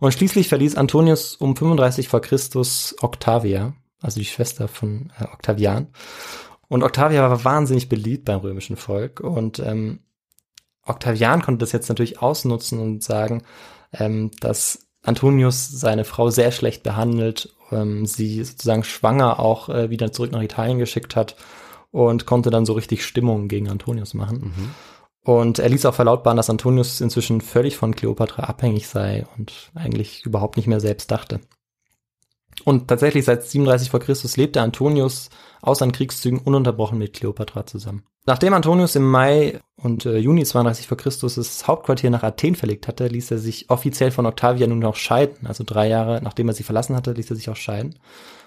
Und schließlich verließ Antonius um 35 vor Christus Octavia, also die Schwester von äh, Octavian. Und Octavia war wahnsinnig beliebt beim römischen Volk. Und ähm, Octavian konnte das jetzt natürlich ausnutzen und sagen, ähm, dass Antonius seine Frau sehr schlecht behandelt, ähm, sie sozusagen schwanger auch äh, wieder zurück nach Italien geschickt hat und konnte dann so richtig Stimmung gegen Antonius machen. Und er ließ auch verlautbaren, dass Antonius inzwischen völlig von Kleopatra abhängig sei und eigentlich überhaupt nicht mehr selbst dachte. Und tatsächlich seit 37 vor Christus lebte Antonius aus seinen Kriegszügen ununterbrochen mit Kleopatra zusammen. Nachdem Antonius im Mai und äh, Juni 32 vor Christus das Hauptquartier nach Athen verlegt hatte, ließ er sich offiziell von Octavia nun auch scheiden. Also drei Jahre nachdem er sie verlassen hatte, ließ er sich auch scheiden.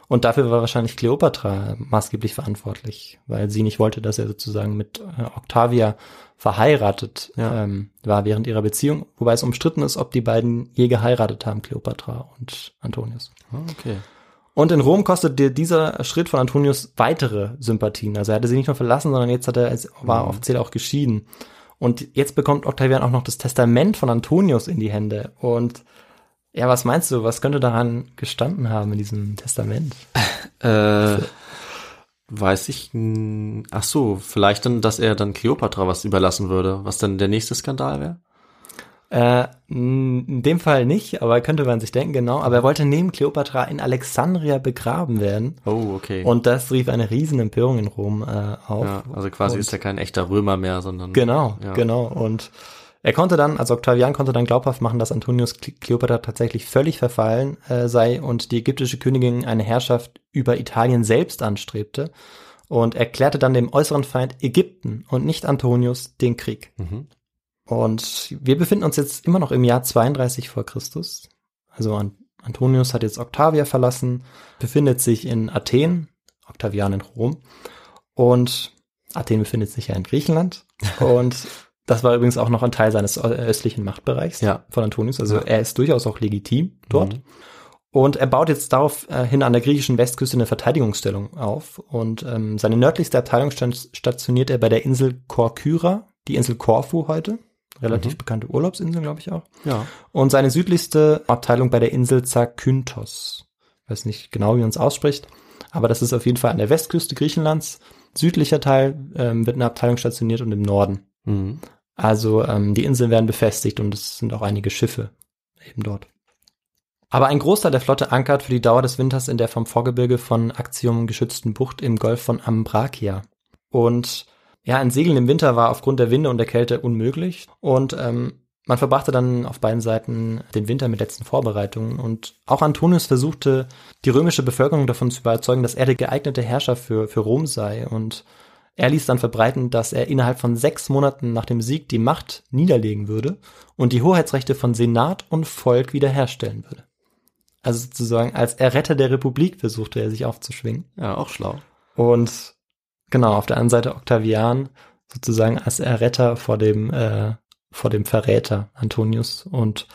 Und dafür war wahrscheinlich Kleopatra maßgeblich verantwortlich, weil sie nicht wollte, dass er sozusagen mit äh, Octavia verheiratet Ja. ähm, war während ihrer Beziehung, wobei es umstritten ist, ob die beiden je geheiratet haben, Kleopatra und Antonius. Ah, Okay. Und in Rom kostete dieser Schritt von Antonius weitere Sympathien. Also er hatte sie nicht nur verlassen, sondern jetzt hat er, war offiziell auch geschieden. Und jetzt bekommt Octavian auch noch das Testament von Antonius in die Hände. Und ja, was meinst du, was könnte daran gestanden haben in diesem Testament? Äh, weiß ich. Ach so, vielleicht dann, dass er dann Kleopatra was überlassen würde, was dann der nächste Skandal wäre? Äh, in dem Fall nicht, aber könnte man sich denken, genau. Aber er wollte neben Kleopatra in Alexandria begraben werden. Oh, okay. Und das rief eine riesen Empörung in Rom äh, auf. ja, also quasi Und- ist er kein echter Römer mehr, sondern Genau, Ja. genau. Und er konnte dann, also Octavian konnte dann glaubhaft machen, dass Antonius Kleopatra tatsächlich völlig verfallen äh, sei und die ägyptische Königin eine Herrschaft über Italien selbst anstrebte und erklärte dann dem äußeren Feind Ägypten und nicht Antonius den Krieg. Mhm. Und wir befinden uns jetzt immer noch im Jahr 32 vor Christus. Also An Antonius hat jetzt Octavia verlassen, befindet sich in Athen, Octavian in Rom. Und Athen befindet sich ja in Griechenland. Und das war übrigens auch noch ein Teil seines ö- östlichen Machtbereichs Ja. von Antonius. Also Ja. er ist durchaus auch legitim dort. Mhm. Und er baut jetzt darauf äh, an der griechischen Westküste eine Verteidigungsstellung auf. Und ähm, seine nördlichste Abteilung stationiert er bei der Insel Korkyra, die Insel Korfu heute. Relativ Mhm. bekannte Urlaubsinsel, glaube ich auch. Ja. Und seine südlichste Abteilung bei der Insel Zakynthos. Ich weiß nicht genau, wie man es ausspricht, aber das ist auf jeden Fall an der Westküste Griechenlands. Südlicher Teil ähm, wird eine Abteilung stationiert und im Norden. Mhm. Also ähm, die Inseln werden befestigt und es sind auch einige Schiffe eben dort. Aber ein Großteil der Flotte ankert für die Dauer des Winters in der vom Vorgebirge von Actium geschützten Bucht im Golf von Ambrakia. Und ja, ein Segeln im Winter war aufgrund der Winde und der Kälte unmöglich. Und ähm, man verbrachte dann auf beiden Seiten den Winter mit letzten Vorbereitungen. Und auch Antonius versuchte, die römische Bevölkerung davon zu überzeugen, dass er der geeignete Herrscher für, für Rom sei. Und er ließ dann verbreiten, dass er innerhalb von sechs Monaten nach dem Sieg die Macht niederlegen würde und die Hoheitsrechte von Senat und Volk wiederherstellen würde. Also sozusagen als Erretter der Republik versuchte er sich aufzuschwingen. Ja, auch schlau. Und genau, auf der anderen Seite Octavian sozusagen als Erretter vor dem, äh, vor dem Verräter Antonius und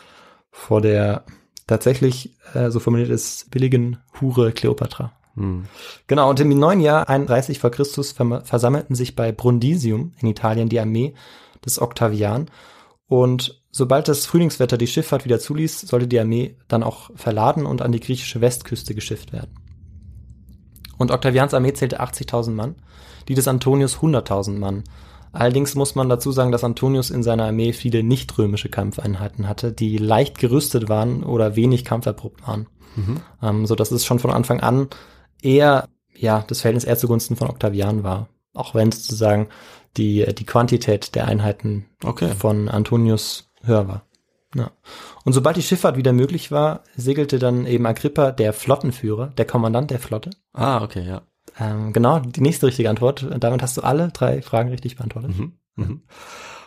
vor der tatsächlich, äh, so formuliert ist, billigen Hure Kleopatra. Mhm. Genau, und im neuen Jahr 31 vor Christus versammelten sich bei Brundisium in Italien die Armee des Octavian. Und sobald das Frühlingswetter die Schifffahrt wieder zuließ, sollte die Armee dann auch verladen und an die griechische Westküste geschifft werden. Und Octavians Armee zählte 80.000 Mann, die des Antonius 100.000 Mann. Allerdings muss man dazu sagen, dass Antonius in seiner Armee viele nicht-römische Kampfeinheiten hatte, die leicht gerüstet waren oder wenig kampferprobt waren. Ähm, so dass es schon von Anfang an eher, ja, das Verhältnis eher zugunsten von Octavian war. auch wenn sozusagen die, die Quantität der Einheiten Okay. von Antonius höher war. Ja. Und sobald die Schifffahrt wieder möglich war, segelte dann eben Agrippa, der Flottenführer, der Kommandant der Flotte. Ah, okay, ja. Ähm, genau, die nächste richtige Antwort. Damit hast du alle drei Fragen richtig beantwortet. Mhm. Mhm.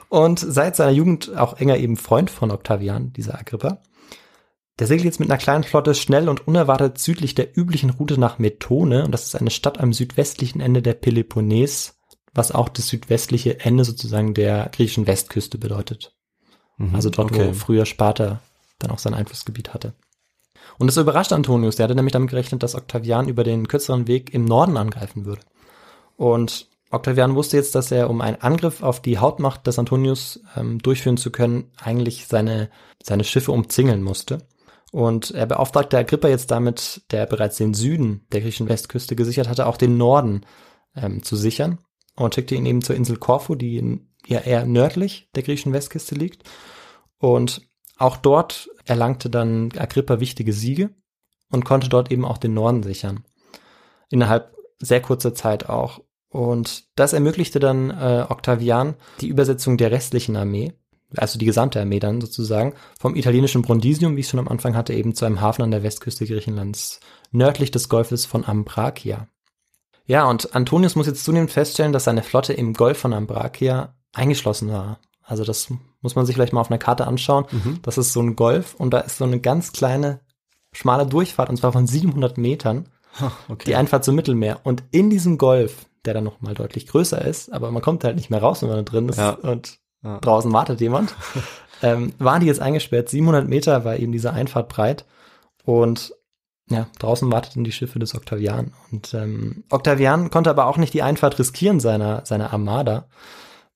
Und seit seiner Jugend auch enger eben Freund von Octavian, dieser Agrippa. Der segelt jetzt mit einer kleinen Flotte schnell und unerwartet südlich der üblichen Route nach Methone. Und das ist eine Stadt am südwestlichen Ende der Peloponnes, was auch das südwestliche Ende sozusagen der griechischen Westküste bedeutet. Mhm. Also dort, okay. wo früher Sparta dann auch sein Einflussgebiet hatte. Und das überrascht Antonius. Der hatte nämlich damit gerechnet, dass Octavian über den kürzeren Weg im Norden angreifen würde. Und Octavian wusste jetzt, dass er, um einen Angriff auf die Hauptmacht des Antonius ähm, durchführen zu können, eigentlich seine, seine Schiffe umzingeln musste. Und er beauftragte Agrippa jetzt damit, der bereits den Süden der griechischen Westküste gesichert hatte, auch den Norden ähm, zu sichern und schickte ihn eben zur Insel Korfu, die in, ja eher nördlich der griechischen Westküste liegt. Und auch dort erlangte dann Agrippa wichtige Siege und konnte dort eben auch den Norden sichern. Innerhalb sehr kurzer Zeit auch. Und das ermöglichte dann äh, Octavian die Übersetzung der restlichen Armee, also die gesamte Armee dann sozusagen, vom italienischen Brundisium, wie ich schon am Anfang hatte, eben zu einem Hafen an der Westküste Griechenlands, nördlich des Golfes von Ambrakia. Ja, und Antonius muss jetzt zunehmend feststellen, dass seine Flotte im Golf von Ambrakia eingeschlossen war. Also das muss man sich vielleicht mal auf einer Karte anschauen. Das ist so ein Golf und da ist so eine ganz kleine, schmale Durchfahrt und zwar von 700 Metern okay. die Einfahrt zum Mittelmeer. Und in diesem Golf, der dann noch mal deutlich größer ist, aber man kommt halt nicht mehr raus, wenn man da drin ist Ja. und Ja. draußen wartet jemand, ähm, waren die jetzt eingesperrt. 700 Meter war eben diese Einfahrt breit und ja, draußen warteten die Schiffe des Octavian. Und ähm, Octavian konnte aber auch nicht die Einfahrt riskieren seiner, seiner Armada,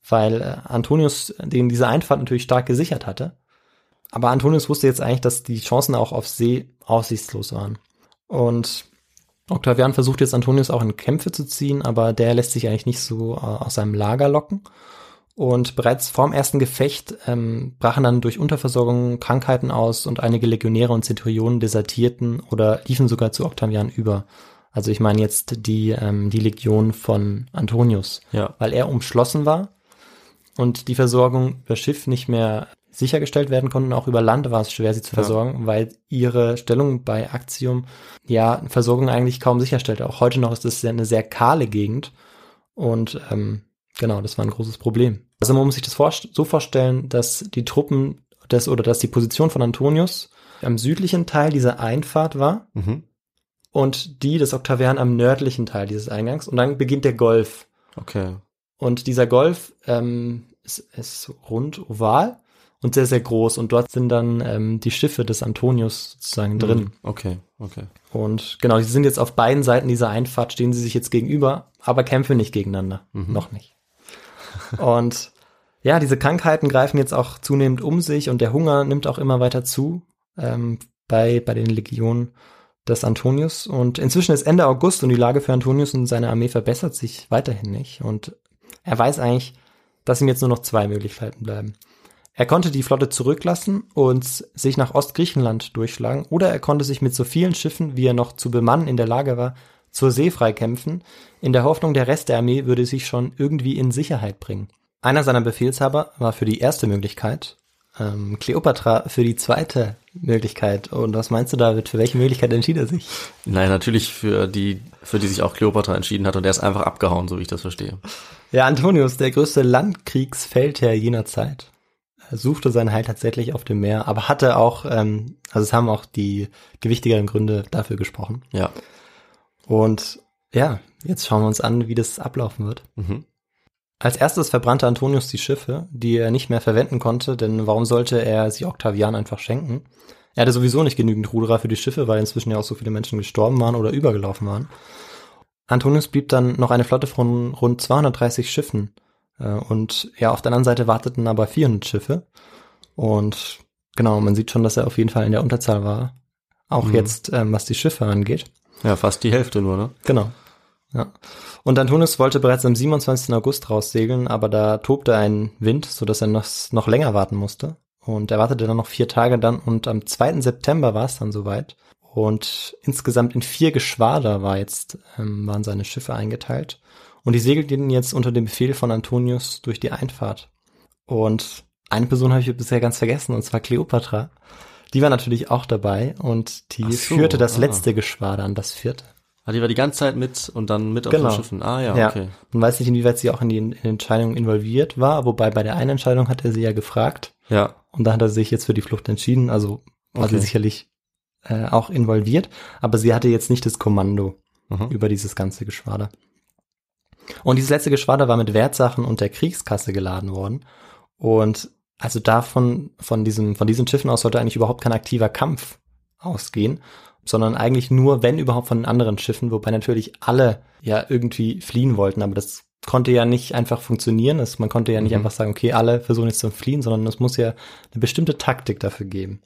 weil äh, Antonius den diese Einfahrt natürlich stark gesichert hatte. Aber Antonius wusste jetzt eigentlich, dass die Chancen auch auf See aussichtslos waren. Und Octavian versucht jetzt Antonius auch in Kämpfe zu ziehen, aber der lässt sich eigentlich nicht so äh, aus seinem Lager locken. Und bereits vorm ersten Gefecht ähm, brachen dann durch Unterversorgung Krankheiten aus und einige Legionäre und Zenturionen desertierten oder liefen sogar zu Octavian über. Also ich meine jetzt die, ähm, die Legion von Antonius, Ja. weil er umschlossen war und die Versorgung über Schiff nicht mehr sichergestellt werden konnte. Auch über Land war es schwer, sie zu Ja. versorgen, weil ihre Stellung bei Actium ja Versorgung eigentlich kaum sicherstellte. Auch heute noch ist es eine sehr kahle Gegend und ähm, genau, das war ein großes Problem. Also man muss sich das vorst- so vorstellen, dass die Truppen des oder dass die Position von Antonius am südlichen Teil dieser Einfahrt war Mhm. und die des Octavian am nördlichen Teil dieses Eingangs und dann beginnt der Golf. Okay. Und dieser Golf ähm, ist, ist rund, oval und sehr, sehr groß. Und dort sind dann ähm, die Schiffe des Antonius sozusagen drin. Mhm. Okay, okay. Und genau, die sind jetzt auf beiden Seiten dieser Einfahrt, stehen sie sich jetzt gegenüber, aber kämpfen nicht gegeneinander. Noch nicht. Und ja, diese Krankheiten greifen jetzt auch zunehmend um sich und der Hunger nimmt auch immer weiter zu ähm, bei, bei den Legionen des Antonius. Und inzwischen ist Ende August und die Lage für Antonius und seine Armee verbessert sich weiterhin nicht. Und er weiß eigentlich, dass ihm jetzt nur noch zwei Möglichkeiten bleiben. Er konnte die Flotte zurücklassen und sich nach Ostgriechenland durchschlagen, oder er konnte sich mit so vielen Schiffen, wie er noch zu bemannen in der Lage war, zur See freikämpfen, in der Hoffnung, der Rest der Armee würde sich schon irgendwie in Sicherheit bringen. Einer seiner Befehlshaber war für die erste Möglichkeit, ähm, Kleopatra für die zweite Möglichkeit. Und was meinst du, David, für welche Möglichkeit entschied er sich? Nein, natürlich für die, für die sich auch Kleopatra entschieden hat und der ist einfach abgehauen, so wie ich das verstehe. Ja, Antonius, der größte Landkriegsfeldherr jener Zeit, er suchte sein Heil tatsächlich auf dem Meer, aber hatte auch, ähm, also es haben auch die gewichtigeren Gründe dafür gesprochen. Ja. Und ja, jetzt schauen wir uns an, wie das ablaufen wird. Mhm. Als erstes verbrannte Antonius die Schiffe, die er nicht mehr verwenden konnte, denn warum sollte er sie Octavian einfach schenken? Er hatte sowieso nicht genügend Ruderer für die Schiffe, weil inzwischen ja auch so viele Menschen gestorben waren oder übergelaufen waren. Antonius blieb dann noch eine Flotte von rund 230 Schiffen. äh, Und ja, auf der anderen Seite warteten aber 400 Schiffe. Und genau, man sieht schon, dass er auf jeden Fall in der Unterzahl war. Auch Mhm. jetzt, ähm, was die Schiffe angeht. Ja, fast die Hälfte nur, ne? Genau. Ja. Und Antonius wollte bereits am 27. August raussegeln, aber da tobte ein Wind, so dass er noch, noch länger warten musste. Und er wartete dann noch vier Tage dann und am 2. September war es dann soweit. Und insgesamt in vier Geschwader war jetzt, ähm, waren seine Schiffe eingeteilt. Und die segelten jetzt unter dem Befehl von Antonius durch die Einfahrt. Und eine Person habe ich bisher ganz vergessen, und zwar Kleopatra. Die war natürlich auch dabei und die so, führte das ah. letzte Geschwader an, das vierte. Ah, die war die ganze Zeit mit und dann mit auf Genau. den Schiffen. Ah ja, okay. Man weiß nicht, inwieweit sie auch in die in Entscheidung involviert war, wobei bei der einen Entscheidung hat er sie ja gefragt Ja. und da hat er sich jetzt für die Flucht entschieden, also war sie Okay. sicherlich äh, auch involviert, aber sie hatte jetzt nicht das Kommando Mhm. über dieses ganze Geschwader. Und dieses letzte Geschwader war mit Wertsachen und der Kriegskasse geladen worden. Und also davon, von diesem, von diesen Schiffen aus sollte eigentlich überhaupt kein aktiver Kampf ausgehen, sondern eigentlich nur, wenn überhaupt von den anderen Schiffen, wobei natürlich alle ja irgendwie fliehen wollten, aber das konnte ja nicht einfach funktionieren. Das, man konnte ja nicht Mhm. einfach sagen, okay, alle versuchen jetzt zu fliehen, sondern es muss ja eine bestimmte Taktik dafür geben.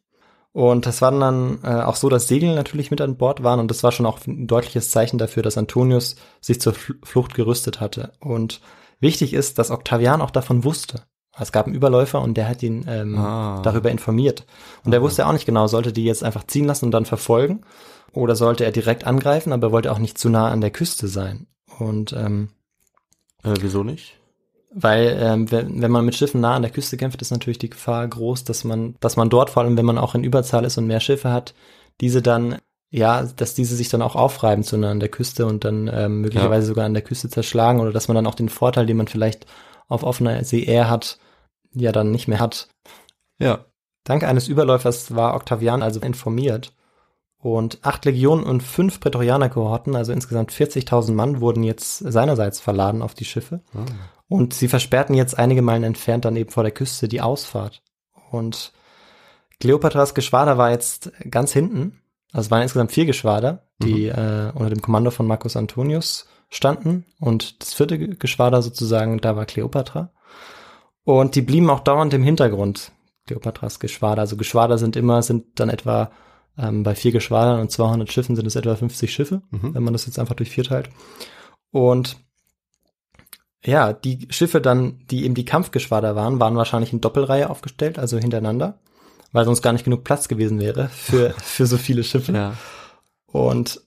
Und das war dann äh, auch so, dass Segel natürlich mit an Bord waren und das war schon auch ein deutliches Zeichen dafür, dass Antonius sich zur Fl- Flucht gerüstet hatte. Und wichtig ist, dass Octavian auch davon wusste. Es gab einen Überläufer und der hat ihn ähm, Ah. darüber informiert. Und er wusste auch nicht genau, sollte die jetzt einfach ziehen lassen und dann verfolgen oder sollte er direkt angreifen, aber er wollte auch nicht zu nah an der Küste sein. Und ähm, Äh, wieso nicht? Weil ähm, wenn, wenn man mit Schiffen nah an der Küste kämpft, ist natürlich die Gefahr groß, dass man, dass man dort, vor allem wenn man auch in Überzahl ist und mehr Schiffe hat, diese dann, ja, dass diese sich dann auch aufreiben zu nah an der Küste und dann ähm, möglicherweise sogar an der Küste zerschlagen oder dass man dann auch den Vorteil, den man vielleicht auf offener See eher hat, ja dann nicht mehr hat. Ja. Dank eines Überläufers war Octavian also informiert und acht Legionen und fünf Prätorianerkohorten, also insgesamt 40.000 Mann, wurden jetzt seinerseits verladen auf die Schiffe. Ah. Und sie versperrten jetzt einige Meilen entfernt dann eben vor der Küste die Ausfahrt. Und Kleopatras Geschwader war jetzt ganz hinten. Also es waren insgesamt vier Geschwader, die äh, unter dem Kommando von Marcus Antonius standen. Und das vierte Ge- Geschwader sozusagen, da war Kleopatra. Und die blieben auch dauernd im Hintergrund, Kleopatras Geschwader. Also Geschwader sind immer, sind dann etwa ähm, bei vier Geschwadern und 200 Schiffen sind es etwa 50 Schiffe, Mhm. wenn man das jetzt einfach durch vier teilt. Und ja, die Schiffe dann, die eben die Kampfgeschwader waren, waren wahrscheinlich in Doppelreihe aufgestellt, also hintereinander, weil sonst gar nicht genug Platz gewesen wäre für, für so viele Schiffe. Ja. Und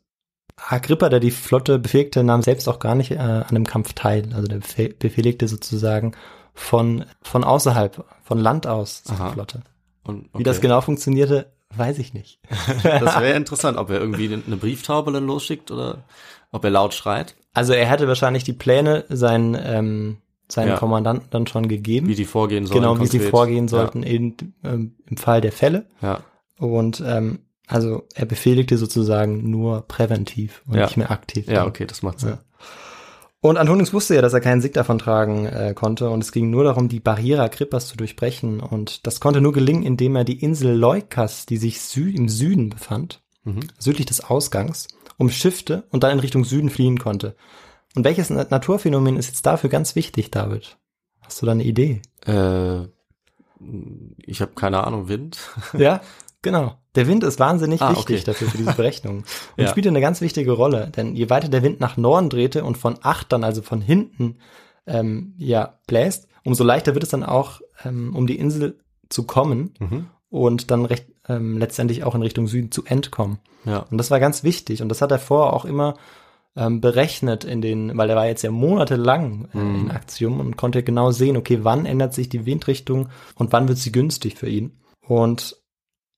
Agrippa, der die Flotte befehligte, nahm selbst auch gar nicht äh, an dem Kampf teil. Also der befe- befehligte sozusagen von, von außerhalb, von Land aus Aha. Flotte. Und, Wie das okay. genau funktionierte, weiß ich nicht. Das wäre interessant, ob er irgendwie eine Brieftaube dann losschickt oder ob er laut schreit, Also er hätte wahrscheinlich die Pläne seinen, ähm, seinen Ja. Kommandanten dann schon gegeben. wie die vorgehen sollen. genau, wie sie konkret. vorgehen sollten in, ähm, im Fall der Fälle. Ja. Und ähm, also er befehligte sozusagen nur präventiv und Ja. nicht mehr aktiv. Ja, ja okay, das macht Sinn. Ja. Und Antonius wusste ja, dass er keinen Sieg davon tragen äh, konnte und es ging nur darum, die Barriere Agrippas zu durchbrechen und das konnte nur gelingen, indem er die Insel Leukas, die sich sü im Süden befand, Mhm. südlich des Ausgangs, umschiffte und dann in Richtung Süden fliehen konnte. Und welches Na- Naturphänomen ist jetzt dafür ganz wichtig, David? Hast du da eine Idee? Äh, ich habe keine Ahnung, Wind. Ja, genau. Der Wind ist wahnsinnig Ah, wichtig okay. dafür für diese Berechnung und Ja. spielte eine ganz wichtige Rolle, denn je weiter der Wind nach Norden drehte und von acht dann also von hinten ähm, ja bläst, umso leichter wird es dann auch ähm, um die Insel zu kommen Mhm. Und dann recht ähm, letztendlich auch in Richtung Süden zu entkommen. Ja. Und das war ganz wichtig und das hat er vorher auch immer ähm, berechnet in den, weil er war jetzt ja monatelang äh, Mhm. in Aktion und konnte genau sehen, okay, wann ändert sich die Windrichtung und wann wird sie günstig für ihn. Und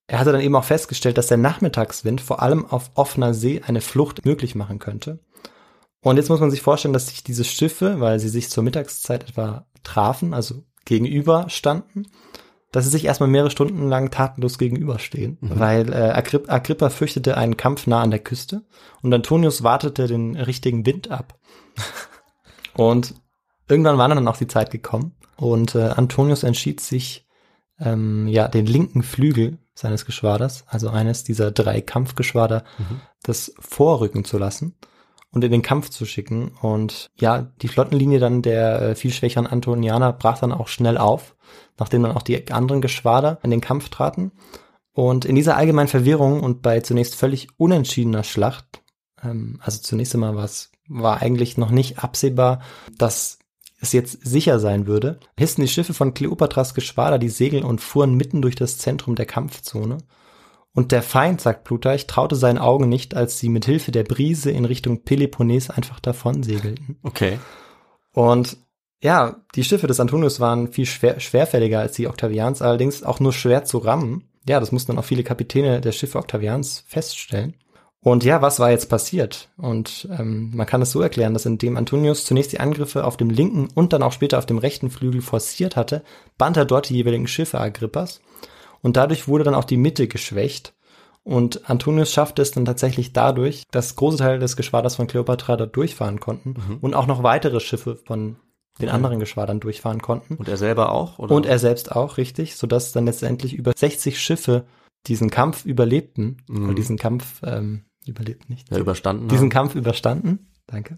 er hatte dann eben auch festgestellt, dass der Nachmittagswind vor allem auf offener See eine Flucht möglich machen könnte. Und jetzt muss man sich vorstellen, dass sich diese Schiffe, weil sie sich zur Mittagszeit etwa trafen, also gegenüber standen, dass sie sich erstmal mehrere Stunden lang tatenlos gegenüberstehen, weil äh, Agripp Agrippa fürchtete einen Kampf nah an der Küste und Antonius wartete den richtigen Wind ab. und irgendwann war dann auch die Zeit gekommen und äh, Antonius entschied sich, ähm, ja, den linken Flügel seines Geschwaders, also eines dieser drei Kampfgeschwader, das vorrücken zu lassen und in den Kampf zu schicken. Und ja, die Flottenlinie dann der äh, viel schwächeren Antonianer brach dann auch schnell auf, nachdem dann auch die anderen Geschwader in den Kampf traten. Und in dieser allgemeinen Verwirrung und bei zunächst völlig unentschiedener Schlacht, ähm, also zunächst einmal war es, war eigentlich noch nicht absehbar, dass es jetzt sicher sein würde, hissten die Schiffe von Kleopatras Geschwader die Segel und fuhren mitten durch das Zentrum der Kampfzone. Und der Feind, sagt Plutarch, traute seinen Augen nicht, als sie mit Hilfe der Brise in Richtung Peloponnes einfach davon segelten. Okay. Und ja, die Schiffe des Antonius waren viel schwer, schwerfälliger als die Octavians, allerdings auch nur schwer zu rammen. Ja, das mussten dann auch viele Kapitäne der Schiffe Octavians feststellen. Und ja, was war jetzt passiert? Und ähm, man kann es so erklären, dass indem Antonius zunächst die Angriffe auf dem linken und dann auch später auf dem rechten Flügel forciert hatte, band er dort die jeweiligen Schiffe Agrippas. Und dadurch wurde dann auch die Mitte geschwächt. Und Antonius schaffte es dann tatsächlich dadurch, dass große Teile des Geschwaders von Kleopatra dort durchfahren konnten und auch noch weitere Schiffe von den anderen Geschwadern durchfahren konnten. Und er selber auch? Oder? Und er selbst auch, richtig, sodass dann letztendlich über 60 Schiffe diesen Kampf überlebten, Mhm. oder diesen Kampf ähm, überlebt nicht, ja, überstanden. diesen haben. Kampf überstanden, danke.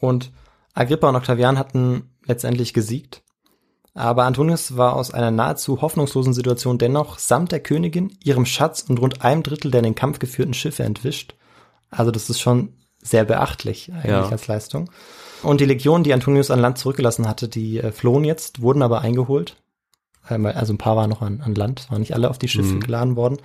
Und Agrippa und Octavian hatten letztendlich gesiegt, aber Antonius war aus einer nahezu hoffnungslosen Situation dennoch samt der Königin, ihrem Schatz und rund einem Drittel der in den Kampf geführten Schiffe entwischt. Also das ist schon sehr beachtlich eigentlich Ja. als Leistung. Und die Legionen, die Antonius an Land zurückgelassen hatte, die äh, flohen jetzt, wurden aber eingeholt. Ähm, Also ein paar waren noch an, an Land, waren nicht alle auf die Schiffe Mhm. geladen worden.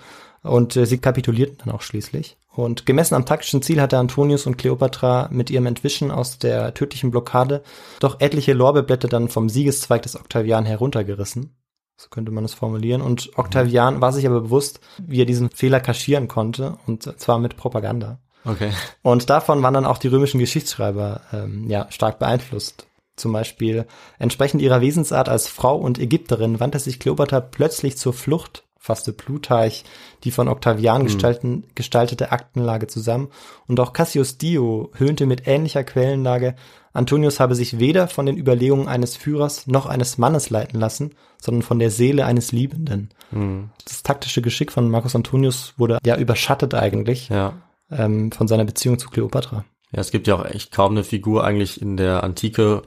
Und äh, sie kapitulierten dann auch schließlich. Und gemessen am taktischen Ziel hatte Antonius und Kleopatra mit ihrem Entwischen aus der tödlichen Blockade doch etliche Lorbeerblätter dann vom Siegeszweig des Octavian heruntergerissen. So könnte man es formulieren. Und Octavian war sich aber bewusst, wie er diesen Fehler kaschieren konnte, und zwar mit Propaganda. Okay. Und davon waren dann auch die römischen Geschichtsschreiber ähm, ja, stark beeinflusst. Zum Beispiel entsprechend ihrer Wesensart als Frau und Ägypterin wandte sich Kleopatra plötzlich zur Flucht, fasste Plutarch die von Octavian gestalten, gestaltete Aktenlage zusammen. Und auch Cassius Dio höhnte mit ähnlicher Quellenlage, Antonius habe sich weder von den Überlegungen eines Führers noch eines Mannes leiten lassen, sondern von der Seele eines Liebenden. Das taktische Geschick von Marcus Antonius wurde ja überschattet eigentlich Ja. ähm, von seiner Beziehung zu Kleopatra. Ja, es gibt ja auch echt kaum eine Figur eigentlich in der Antike,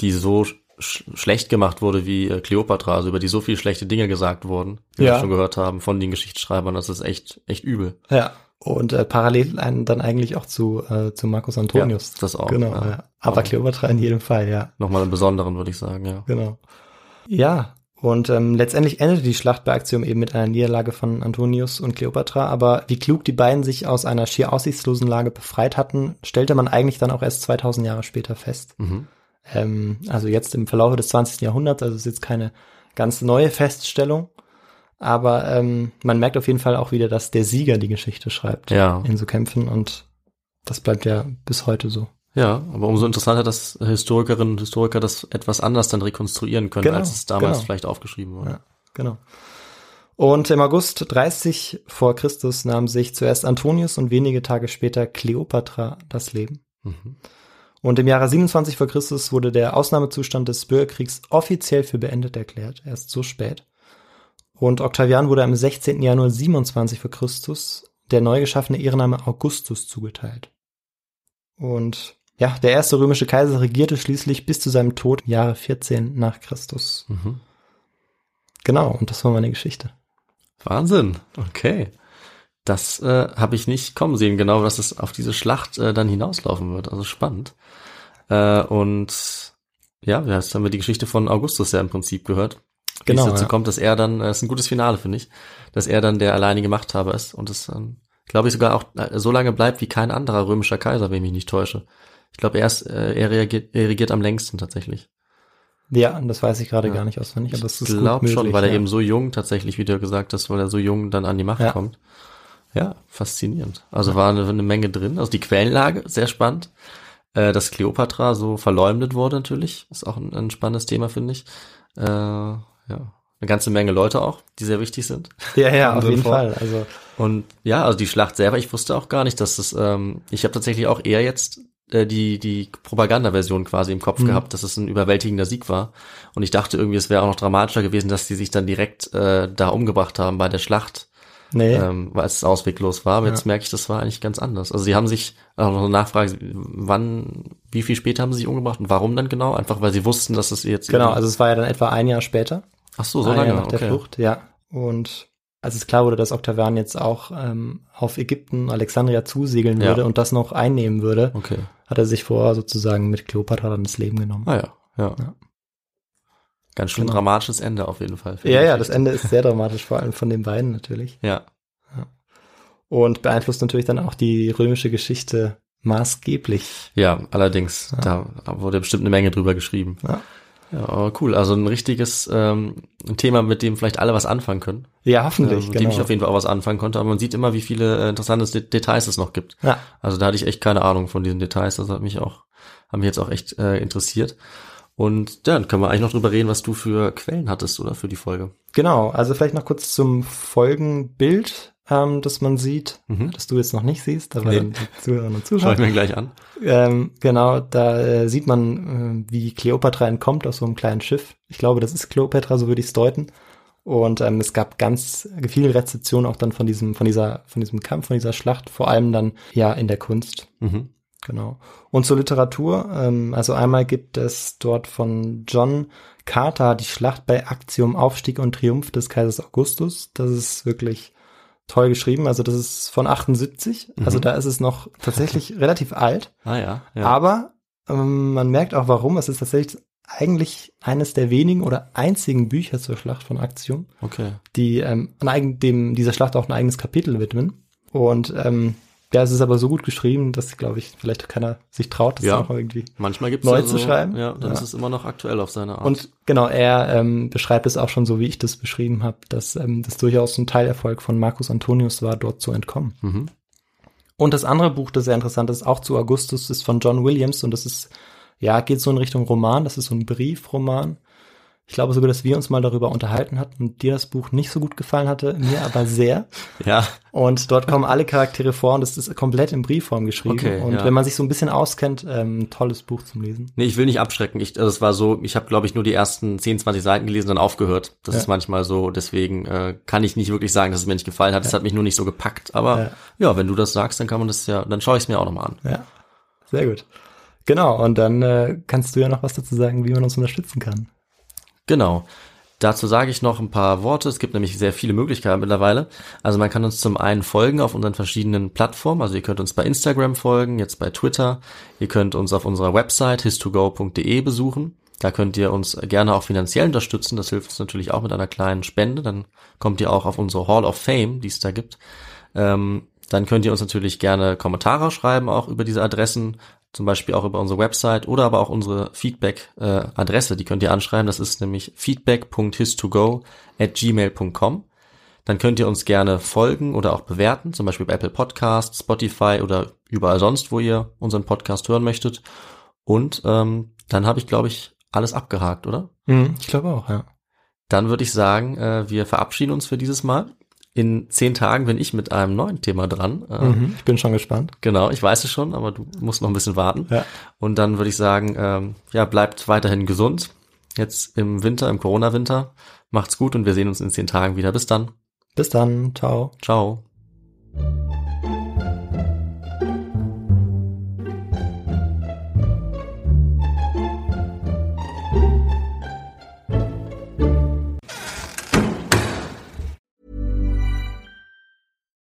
die so sch schlecht gemacht wurde wie äh, Kleopatra, also über die so viele schlechte Dinge gesagt wurden, wie Ja. wir schon gehört haben von den Geschichtsschreibern. Das ist echt, echt übel. Ja. Und äh, parallel ein, dann eigentlich auch zu, äh, zu Marcus Antonius. Ja, das auch, Genau, ja. ja. Aber Kleopatra in jedem Fall, ja. Nochmal einen besonderen, würde ich sagen, ja. Genau. Ja, und ähm, letztendlich endete die Schlacht bei Actium eben mit einer Niederlage von Antonius und Kleopatra, aber wie klug die beiden sich aus einer schier aussichtslosen Lage befreit hatten, stellte man eigentlich dann auch erst 2000 Jahre später fest. Mhm. Ähm, also jetzt im Verlauf des 20. Jahrhunderts, also ist jetzt keine ganz neue Feststellung, aber ähm, man merkt auf jeden Fall auch wieder, dass der Sieger die Geschichte schreibt Ja. in so Kämpfen und das bleibt ja bis heute so. Ja, aber umso interessanter, dass Historikerinnen und Historiker das etwas anders dann rekonstruieren können, Genau, als es damals genau. vielleicht aufgeschrieben wurde. Ja, genau. Und im August 30 vor Christus nahm sich zuerst Antonius und wenige Tage später Kleopatra das Leben. Mhm. Und im Jahre 27 vor Christus wurde der Ausnahmezustand des Bürgerkriegs offiziell für beendet erklärt, erst so spät. Und Octavian wurde am 16. Januar 27 vor Christus der neu geschaffene Ehrenname Augustus zugeteilt. Und ja, der erste römische Kaiser regierte schließlich bis zu seinem Tod im Jahre 14 nach Christus. Mhm. Genau, und das war meine Geschichte. Wahnsinn. Okay. Das äh, habe ich nicht kommen sehen, genau, dass es auf diese Schlacht äh, dann hinauslaufen wird. Also spannend. Äh, und ja, jetzt haben wir die Geschichte von Augustus ja im Prinzip gehört. Wie Genau, es dazu ja. kommt, dass er dann, äh, ist ein gutes Finale, finde ich, dass er dann der alleinige Machthaber ist und es, ähm, glaube ich, sogar auch äh, so lange bleibt wie kein anderer römischer Kaiser, wenn ich mich nicht täusche. Ich glaube, er, ist, äh, er, reagiert, er regiert am längsten tatsächlich. Ja, das weiß ich gerade Ja. gar nicht auswendig, aber es Ich ist gut glaube schon, weil er ja. eben so jung tatsächlich, wie du gesagt hast, weil er so jung dann an die Macht kommt. Ja, faszinierend. Also war eine, eine Menge drin. Also die Quellenlage, sehr spannend. Äh, dass Kleopatra so verleumdet wurde natürlich, ist auch ein, ein spannendes Thema, finde ich. Äh, ja, eine ganze Menge Leute auch, die sehr wichtig sind. Ja, ja, auf jeden vor. Fall. Also Und ja, also die Schlacht selber, ich wusste auch gar nicht, dass es, ähm, ich habe tatsächlich auch eher jetzt äh, die, die Propagandaversion quasi im Kopf Mhm. gehabt, dass es ein überwältigender Sieg war. Und ich dachte irgendwie, es wäre auch noch dramatischer gewesen, dass die sich dann direkt äh, da umgebracht haben bei der Schlacht, nee, ähm, weil es ausweglos war. Aber Ja. jetzt merke ich, das war eigentlich ganz anders. Also sie haben sich, auch noch eine Nachfrage, wann, wie viel später haben sie sich umgebracht und warum dann genau? Einfach weil sie wussten, dass es jetzt genau. Also es war ja dann etwa ein Jahr später, ach so, so ein lange, Jahr nach der okay. Flucht, ja. Und als es klar wurde, dass Octavian jetzt auch ähm, auf Ägypten, Alexandria zusegeln Ja. würde und das noch einnehmen würde, Okay. hat er sich vor sozusagen mit Kleopatra dann das Leben genommen. Ah ja, ja. Ja. Ganz schön Genau. dramatisches Ende auf jeden Fall. ja, ja, das Ende ist sehr dramatisch, vor allem von den beiden natürlich. Ja. und beeinflusst natürlich dann auch die römische Geschichte maßgeblich. Ja, allerdings, da wurde bestimmt eine Menge drüber geschrieben. Ja. Ja, cool. Also ein richtiges ähm, ein Thema, mit dem vielleicht alle was anfangen können. Ja, hoffentlich, mit dem ich auf jeden Fall auch was anfangen konnte. Aber man sieht immer, wie viele äh, interessante De Details es noch gibt. Ja. Also da hatte ich echt keine Ahnung von diesen Details. Das hat mich auch, haben mich jetzt auch echt äh, interessiert. Und ja, dann können wir eigentlich noch drüber reden, was du für Quellen hattest oder für die Folge. Genau, also vielleicht noch kurz zum Folgenbild, ähm, das man sieht, Mhm. das du jetzt noch nicht siehst, aber Nee. Zuhörerinnen und Schau Zuschauer. ich mir gleich an. Ähm, genau, da äh, sieht man, äh, wie Kleopatra entkommt aus so einem kleinen Schiff. Ich glaube, das ist Kleopatra, so würde ich es deuten. Und ähm, es gab ganz viel Rezeption auch dann von diesem, von dieser, von diesem Kampf, von dieser Schlacht, vor allem dann ja in der Kunst. Mhm. Genau. Und zur Literatur, ähm, also einmal gibt es dort von John Carter die Schlacht bei Actium Aufstieg und Triumph des Kaisers Augustus. Das ist wirklich toll geschrieben. Also das ist von 78. Also Mhm. da ist es noch tatsächlich relativ alt. Ah ja. ja. Aber ähm, man merkt auch warum. Es ist tatsächlich eigentlich eines der wenigen oder einzigen Bücher zur Schlacht von Actium, okay. die ähm, an eigen, dem, dieser Schlacht auch ein eigenes Kapitel widmen. Und ähm, ja, es ist aber so gut geschrieben, dass, glaube ich, vielleicht keiner sich traut, das Ja. auch irgendwie. Manchmal gibt's Neu ja zu schreiben? Ja, dann Ja. ist es immer noch aktuell auf seine Art. Und genau, er ähm, beschreibt es auch schon so, wie ich das beschrieben habe, dass ähm, das durchaus ein Teilerfolg von Marcus Antonius war, dort zu entkommen. mhm. Und das andere Buch, das sehr interessant ist, auch zu Augustus, ist von John Williams und das ist, ja, geht so in Richtung Roman, das ist so ein Briefroman. Ich glaube sogar, dass wir uns mal darüber unterhalten hatten und dir das Buch nicht so gut gefallen hatte, mir aber sehr. Ja, Und dort kommen alle Charaktere vor und es ist komplett in Briefform geschrieben. Okay, und ja. wenn man sich so ein bisschen auskennt, ähm, ein tolles Buch zum Lesen. Nee, ich will nicht abschrecken. Ich, also es war so, ich habe, glaube ich, nur die ersten 10, 20 Seiten gelesen und dann aufgehört. Das Ja. ist manchmal so, deswegen äh, kann ich nicht wirklich sagen, dass es mir nicht gefallen hat. Es hat mich nur nicht so gepackt. Aber Ja. ja. wenn du das sagst, dann kann man das ja, dann schaue ich es mir auch nochmal an. Ja, sehr gut. Genau, und dann äh, kannst du ja noch was dazu sagen, wie man uns unterstützen kann. Genau. Dazu sage ich noch ein paar Worte. Es gibt nämlich sehr viele Möglichkeiten mittlerweile. Also man kann uns zum einen folgen auf unseren verschiedenen Plattformen. Also ihr könnt uns bei Instagram folgen, jetzt bei Twitter. Ihr könnt uns auf unserer Website histogo.de besuchen. Da könnt ihr uns gerne auch finanziell unterstützen. Das hilft uns natürlich auch mit einer kleinen Spende. Dann kommt ihr auch auf unsere Hall of Fame, die es da gibt. Ähm, dann könnt ihr uns natürlich gerne Kommentare schreiben, auch über diese Adressen, zum Beispiel auch über unsere Website oder aber auch unsere Feedback-Adresse, die könnt ihr anschreiben. Das ist nämlich feedback.histogo at gmail.com. Dann könnt ihr uns gerne folgen oder auch bewerten, zum Beispiel bei Apple Podcasts, Spotify oder überall sonst, wo ihr unseren Podcast hören möchtet. Und ähm, dann habe ich, glaube ich, alles abgehakt, oder? Ich glaube auch, ja. Dann würde ich sagen, äh, wir verabschieden uns für dieses Mal. In zehn Tagen bin ich mit einem neuen Thema dran. Äh, Mhm, ich bin schon gespannt. Genau, ich weiß es schon, aber du musst noch ein bisschen warten. Ja. Und dann würde ich sagen, ähm, ja, bleibt weiterhin gesund. Jetzt im Winter, im Corona-Winter. Macht's gut und wir sehen uns in zehn Tagen wieder. Bis dann. Bis dann, ciao. Ciao.